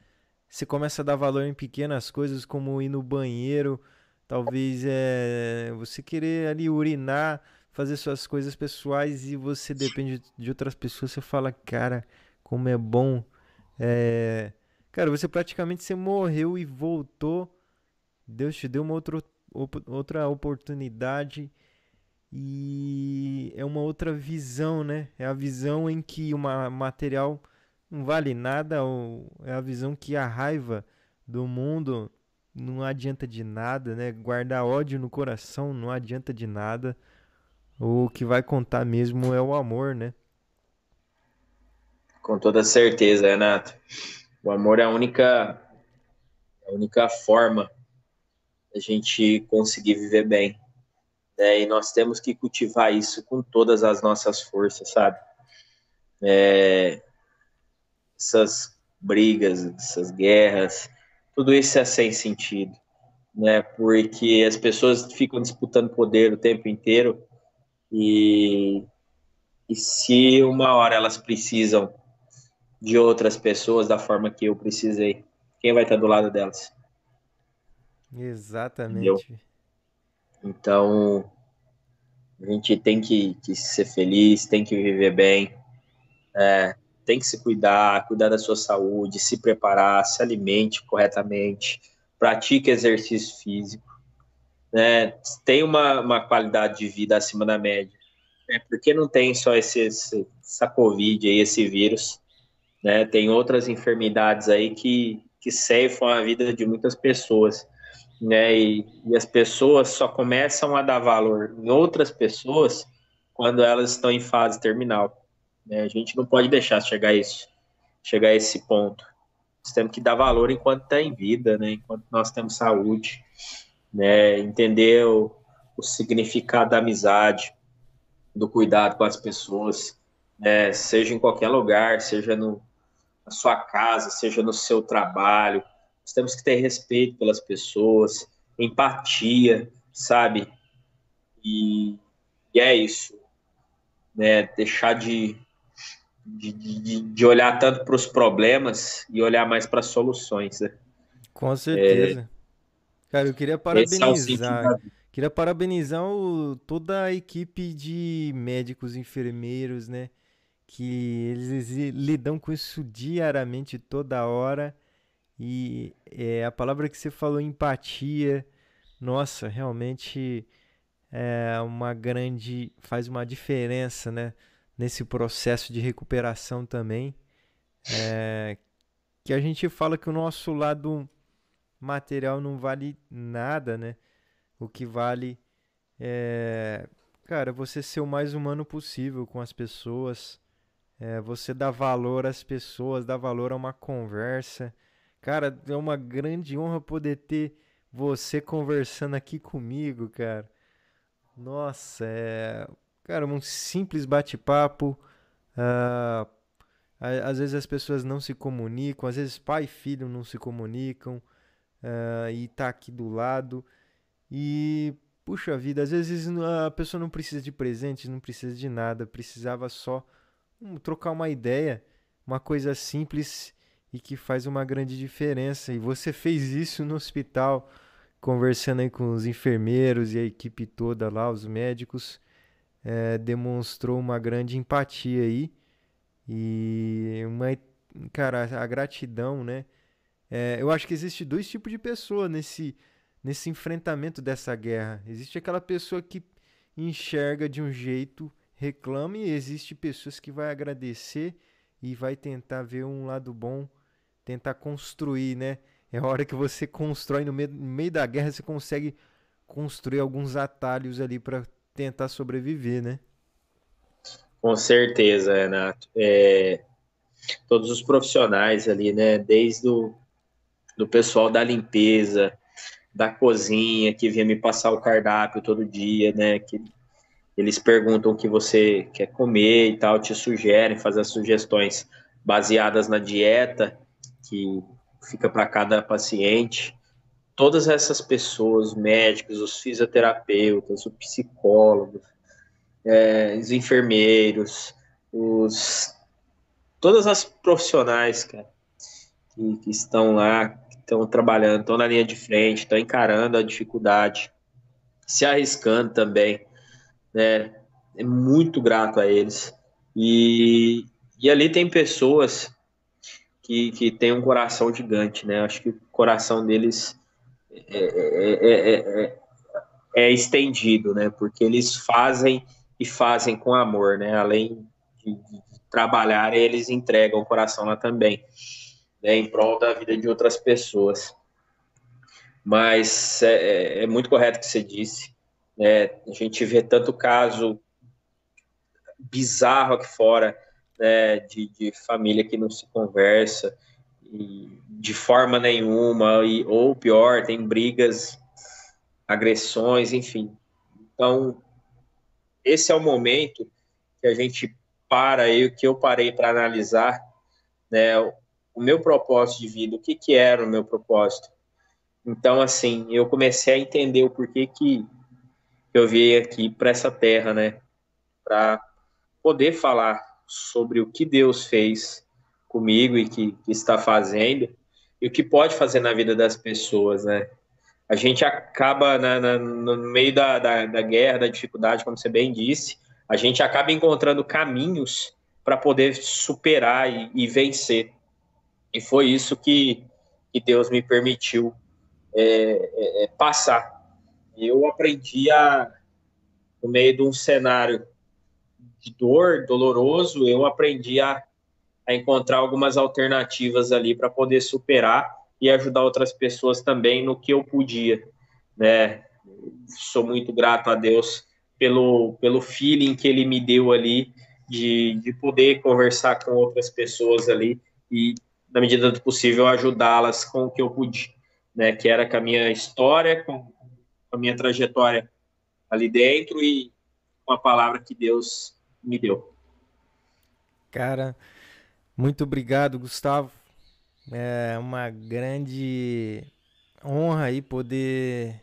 Você começa a dar valor em pequenas coisas, como ir no banheiro, talvez é, você querer ali urinar, fazer suas coisas pessoais e você depende de outras pessoas. Você fala, cara, como é bom. É, cara, você praticamente você morreu e voltou. Deus te deu uma outra, outra oportunidade e é uma outra visão, né? É a visão em que o ma- material não vale nada, ou é a visão que a raiva do mundo não adianta de nada, né? Guardar ódio no coração não adianta de nada. O que vai contar mesmo é o amor, né? Com toda certeza, Renato. O amor é a única, a única forma da gente conseguir viver bem. Né? E nós temos que cultivar isso com todas as nossas forças, sabe? É, essas brigas, essas guerras, tudo isso é sem sentido, né? Porque as pessoas ficam disputando poder o tempo inteiro e, e se uma hora elas precisam de outras pessoas da forma que eu precisei, quem vai estar do lado delas? Exatamente. Então, a gente tem que, que ser feliz, tem que viver bem, é, tem que se cuidar, cuidar da sua saúde, se preparar, se alimente corretamente, pratique exercício físico, né? Tem uma, uma qualidade de vida acima da média, né? Porque não tem só esse, esse, essa Covid aí, esse vírus, né? Tem outras enfermidades aí que, que ceifam a vida de muitas pessoas, né? E, e as pessoas só começam a dar valor em outras pessoas quando elas estão em fase terminal. Né? A gente não pode deixar chegar a isso, chegar a esse ponto. Nós temos que dar valor enquanto está em vida, né? Enquanto nós temos saúde, né? Entender o, o significado da amizade, do cuidado com as pessoas, né? seja em qualquer lugar, seja no, na sua casa, seja no seu trabalho. Nós temos que ter respeito pelas pessoas, empatia, sabe? E, e é isso. Né? Deixar de, de, de, de olhar tanto para os problemas e olhar mais para as soluções. Né? Com certeza. É, Cara, eu queria parabenizar. É queria parabenizar o, toda a equipe de médicos, enfermeiros, né? que eles lidam com isso diariamente, toda hora. E é, a palavra que você falou, empatia, nossa, realmente é uma grande. faz uma diferença, né? Nesse processo de recuperação também. É, que a gente fala que o nosso lado material não vale nada, né? O que vale é, cara, você ser o mais humano possível com as pessoas é, você dá valor às pessoas, dá valor a uma conversa. Cara, é uma grande honra poder ter você conversando aqui comigo, cara. Nossa, é. Cara, um simples bate-papo. Uh, às vezes as pessoas não se comunicam, às vezes pai e filho não se comunicam. Uh, e tá aqui do lado. E, puxa vida, às vezes a pessoa não precisa de presente, não precisa de nada, precisava só Vamos trocar uma ideia, uma coisa simples e que faz uma grande diferença. E você fez isso no hospital, conversando aí com os enfermeiros e a equipe toda lá, os médicos, é, demonstrou uma grande empatia aí e uma, cara, a gratidão, né? É, eu acho que existe dois tipos de pessoa nesse nesse enfrentamento dessa guerra. Existe aquela pessoa que enxerga de um jeito reclame e existe pessoas que vai agradecer e vai tentar ver um lado bom, tentar construir, né? É a hora que você constrói no meio, no meio da guerra, você consegue construir alguns atalhos ali para tentar sobreviver, né? Com certeza, Renato. É, todos os profissionais ali, né? Desde o do pessoal da limpeza, da cozinha, que vinha me passar o cardápio todo dia, né? Que eles perguntam o que você quer comer e tal, te sugerem, fazem as sugestões baseadas na dieta que fica para cada paciente. Todas essas pessoas, os médicos, os fisioterapeutas, os psicólogos, é, os enfermeiros, os todas as profissionais, cara, que, que estão lá, que estão trabalhando, estão na linha de frente, estão encarando a dificuldade, se arriscando também né? É muito grato a eles. E, e ali tem pessoas que, que têm um coração gigante, né? Acho que o coração deles é, é, é, é, estendido, né? Porque eles fazem e fazem com amor, né? Além de, de trabalhar, eles entregam o coração lá também, né? Em prol da vida de outras pessoas. Mas é, é muito correto o que você disse. Né? A gente vê tanto caso bizarro aqui fora, né, de, de família que não se conversa de forma nenhuma, e, ou pior, tem brigas, agressões, enfim. Então, esse é o momento que a gente para aí, que eu parei para analisar, né, o meu propósito de vida, o que, que era o meu propósito. Então, assim, eu comecei a entender o porquê que eu vim aqui para essa terra, né? Para poder falar sobre o que Deus fez comigo e que, que, está fazendo e o que pode fazer na vida das pessoas, né? A gente acaba na, na, no meio da, da, da, guerra, da dificuldade, como você bem disse, a gente acaba encontrando caminhos para poder superar e, e, vencer. E foi isso que, que Deus me permitiu é, é, é passar eu aprendi a, no meio de um cenário de dor, doloroso, eu aprendi a, a encontrar algumas alternativas ali para poder superar e ajudar outras pessoas também no que eu podia, né? Sou muito grato a Deus pelo, pelo feeling que ele me deu ali de, de poder conversar com outras pessoas ali e, na medida do possível, ajudá-las com o que eu pude, né? Que era com a minha história, com a minha trajetória ali dentro e com a palavra que Deus me deu. Cara, muito obrigado, Gustavo. É uma grande honra aí poder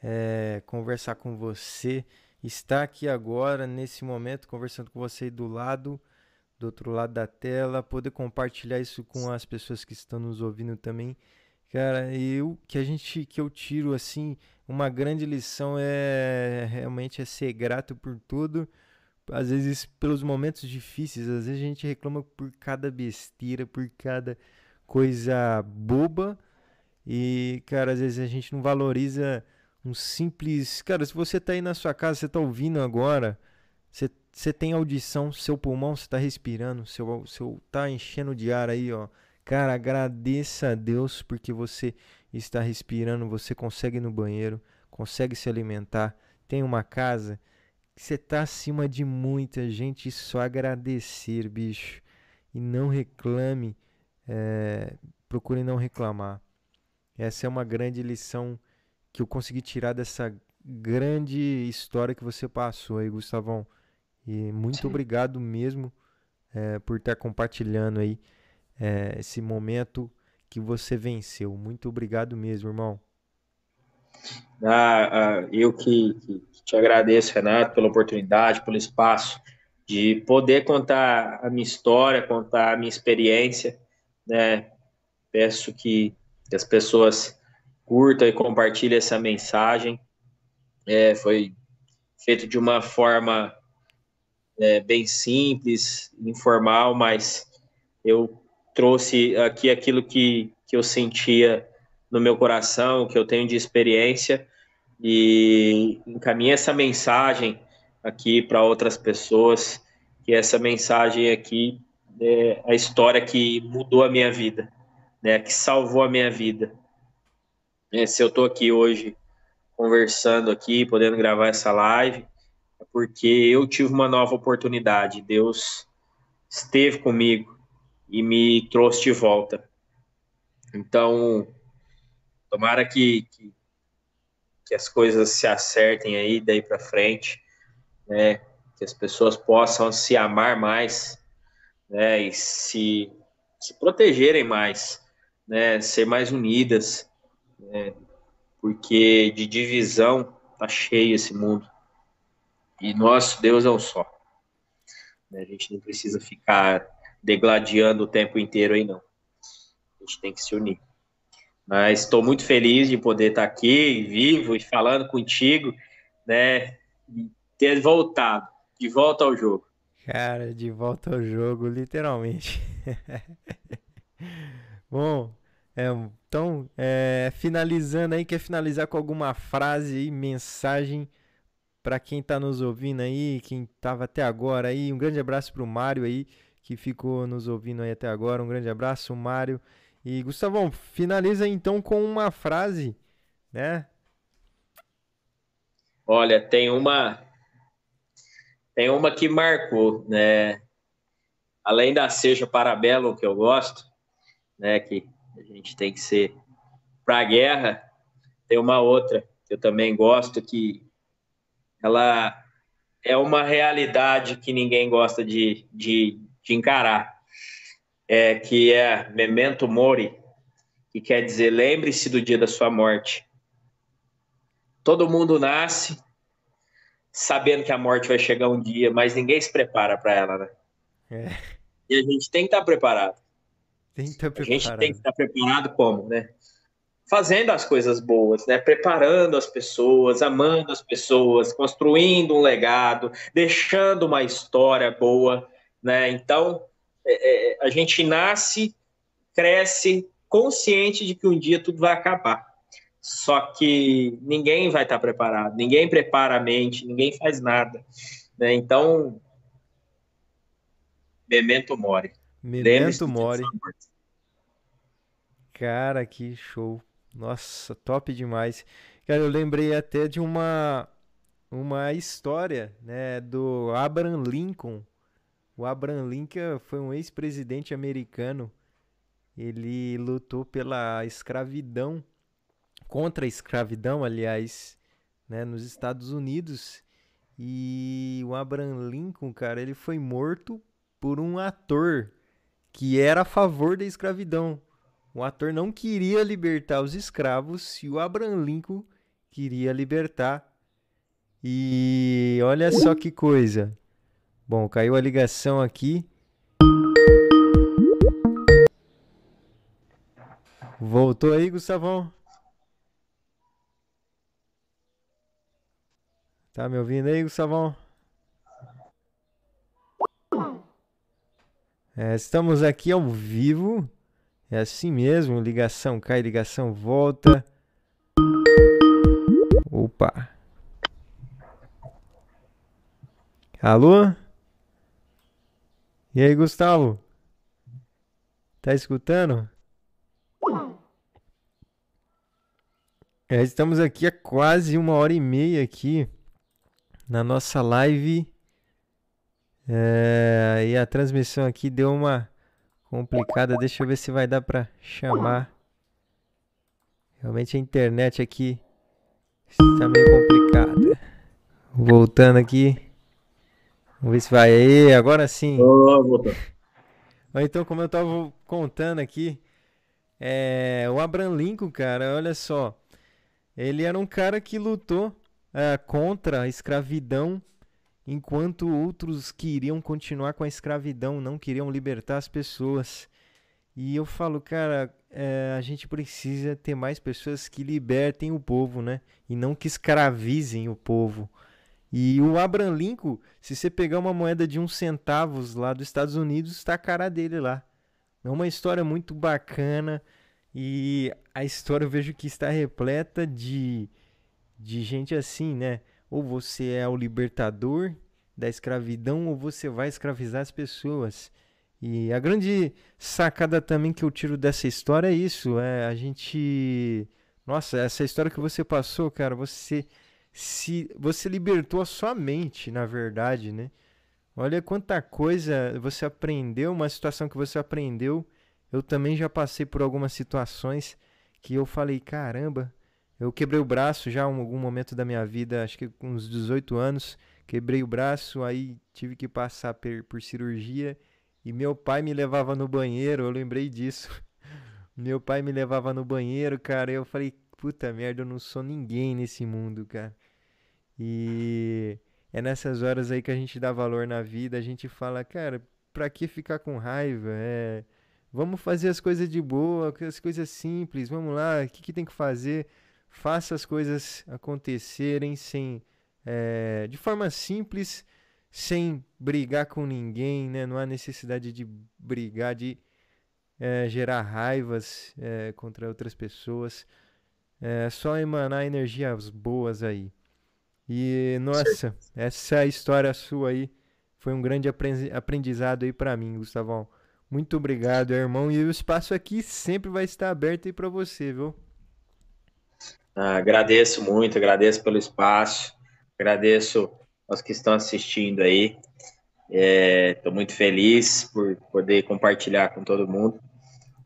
é, conversar com você, estar aqui agora, nesse momento, conversando com você do lado, do outro lado da tela, poder compartilhar isso com as pessoas que estão nos ouvindo também. Cara, eu que a gente que eu tiro assim, uma grande lição é realmente é ser grato por tudo. Às vezes pelos momentos difíceis, às vezes a gente reclama por cada besteira, por cada coisa boba. E, cara, às vezes a gente não valoriza um simples. Cara, se você tá aí na sua casa, você tá ouvindo agora, você, você tem audição, seu pulmão, você tá respirando, seu, seu tá enchendo de ar aí, ó. Cara, agradeça a Deus porque você está respirando, você consegue ir no banheiro, consegue se alimentar, tem uma casa. Você tá acima de muita gente, só agradecer, bicho. E não reclame, é, procure não reclamar. Essa é uma grande lição que eu consegui tirar dessa grande história que você passou aí, Gustavão. E muito Sim. obrigado mesmo é, por estar compartilhando aí é, esse momento que você venceu. Muito obrigado mesmo, irmão. Ah, ah, eu que, que, te agradeço, Renato, pela oportunidade, pelo espaço de poder contar a minha história, contar a minha experiência. Né? Peço que, que as pessoas curtam e compartilhem essa mensagem. É, foi feito de uma forma é, bem simples, informal, mas eu trouxe aqui aquilo que, que eu sentia no meu coração, que eu tenho de experiência, e encaminhei essa mensagem aqui para outras pessoas, que essa mensagem aqui é a história que mudou a minha vida, né, que salvou a minha vida. É, se eu estou aqui hoje conversando aqui, podendo gravar essa live, é porque eu tive uma nova oportunidade. Deus esteve comigo, e me trouxe de volta. Então, tomara que, que, que as coisas se acertem aí daí para frente, né? Que as pessoas possam se amar mais, né? E se, se protegerem mais, né? Ser mais unidas, né? Porque de divisão tá cheio esse mundo. E nosso Deus é um só. Né? A gente não precisa ficar degladiando o tempo inteiro aí, não. A gente tem que se unir. Mas estou muito feliz de poder estar aqui, vivo e falando contigo, né? E ter voltado, de volta ao jogo. Cara, de volta ao jogo, literalmente. Bom, é, então, é, finalizando aí, quer finalizar com alguma frase aí, mensagem para quem está nos ouvindo aí, quem estava até agora aí. Um grande abraço para o Mário aí, que ficou nos ouvindo aí até agora. Um grande abraço, Mário. E Gustavão, finaliza então com uma frase, né? Olha, tem uma tem uma que marcou, né? Além da seja parabelo que eu gosto, né, que a gente tem que ser para a guerra, tem uma outra que eu também gosto que ela é uma realidade que ninguém gosta de, de, de encarar, é, que é memento mori, que quer dizer lembre-se do dia da sua morte. Todo mundo nasce sabendo que a morte vai chegar um dia, mas ninguém se prepara para ela, né? É. E a gente tem que estar preparado. Tem que estar preparado. A gente tem que estar preparado como, né? Fazendo as coisas boas, né? Preparando as pessoas, amando as pessoas, construindo um legado, deixando uma história boa, né? Então, é, é, a gente nasce, cresce consciente de que um dia tudo vai acabar. Só que ninguém vai estar preparado, ninguém prepara a mente, ninguém faz nada. Né? Então, memento mori. Memento Mori. Cara, que show. Nossa, top demais. Cara, eu lembrei até de uma uma história, né, do Abraham Lincoln. O Abraham Lincoln foi um ex-presidente americano. Ele lutou pela escravidão, contra a escravidão, aliás, né, nos Estados Unidos. E o Abraham Lincoln, cara, ele foi morto por um ator que era a favor da escravidão. O ator não queria libertar os escravos e o Abraham Lincoln queria libertar. E olha só que coisa. Bom, caiu a ligação aqui. Voltou aí, Gustavão? Tá me ouvindo aí, Gustavão? É, estamos aqui ao vivo. É assim mesmo, ligação cai, ligação volta. Opa. Alô? E aí, Gustavo? Tá escutando? É, estamos aqui há quase uma hora e meia aqui na nossa live é, e a transmissão aqui deu uma complicada. Deixa eu ver se vai dar para chamar. Realmente a internet aqui está meio complicada. Voltando aqui. Vamos ver se vai aí. Agora sim. Oh, então, como eu estava contando aqui, é, o Abraham Lincoln, cara, olha só. Ele era um cara que lutou é, contra a escravidão enquanto outros queriam continuar com a escravidão, não queriam libertar as pessoas. E eu falo, cara, é, a gente precisa ter mais pessoas que libertem o povo, né? E não que escravizem o povo. E o Abraham Lincoln, se você pegar uma moeda de uns centavos lá dos Estados Unidos, está a cara dele lá. É uma história muito bacana e a história eu vejo que está repleta de, de gente assim, né? Ou você é o libertador da escravidão ou você vai escravizar as pessoas. E a grande sacada também que eu tiro dessa história é isso, é a gente Nossa, essa história que você passou, cara, você se você libertou a sua mente, na verdade, né? Olha quanta coisa você aprendeu, uma situação que você aprendeu. Eu também já passei por algumas situações que eu falei, caramba, eu quebrei o braço já em algum momento da minha vida, acho que com uns 18 anos. Quebrei o braço, aí tive que passar per, por cirurgia. E meu pai me levava no banheiro, eu lembrei disso. meu pai me levava no banheiro, cara. E eu falei, puta merda, eu não sou ninguém nesse mundo, cara. E é nessas horas aí que a gente dá valor na vida. A gente fala, cara, pra que ficar com raiva? É. Vamos fazer as coisas de boa, as coisas simples, vamos lá, o que, que tem que fazer? faça as coisas acontecerem sem é, de forma simples, sem brigar com ninguém, né? Não há necessidade de brigar, de é, gerar raivas é, contra outras pessoas. É só emanar energias boas aí. E nossa, essa história sua aí foi um grande aprendizado aí para mim, Gustavão. Muito obrigado, irmão. E o espaço aqui sempre vai estar aberto aí para você, viu? Ah, agradeço muito, agradeço pelo espaço, agradeço aos que estão assistindo aí. Estou é, muito feliz por poder compartilhar com todo mundo.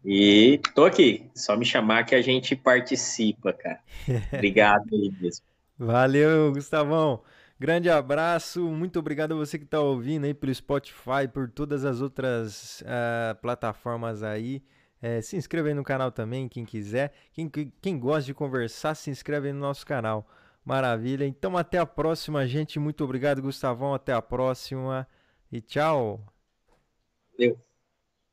E tô aqui, só me chamar que a gente participa, cara. Obrigado aí mesmo. Valeu, Gustavão. Grande abraço, muito obrigado a você que está ouvindo aí pelo Spotify, por todas as outras uh, plataformas aí. É, se inscreva aí no canal também, quem quiser. Quem, quem gosta de conversar, se inscreve aí no nosso canal. Maravilha. Então até a próxima, gente. Muito obrigado, Gustavão. Até a próxima. E tchau. Valeu.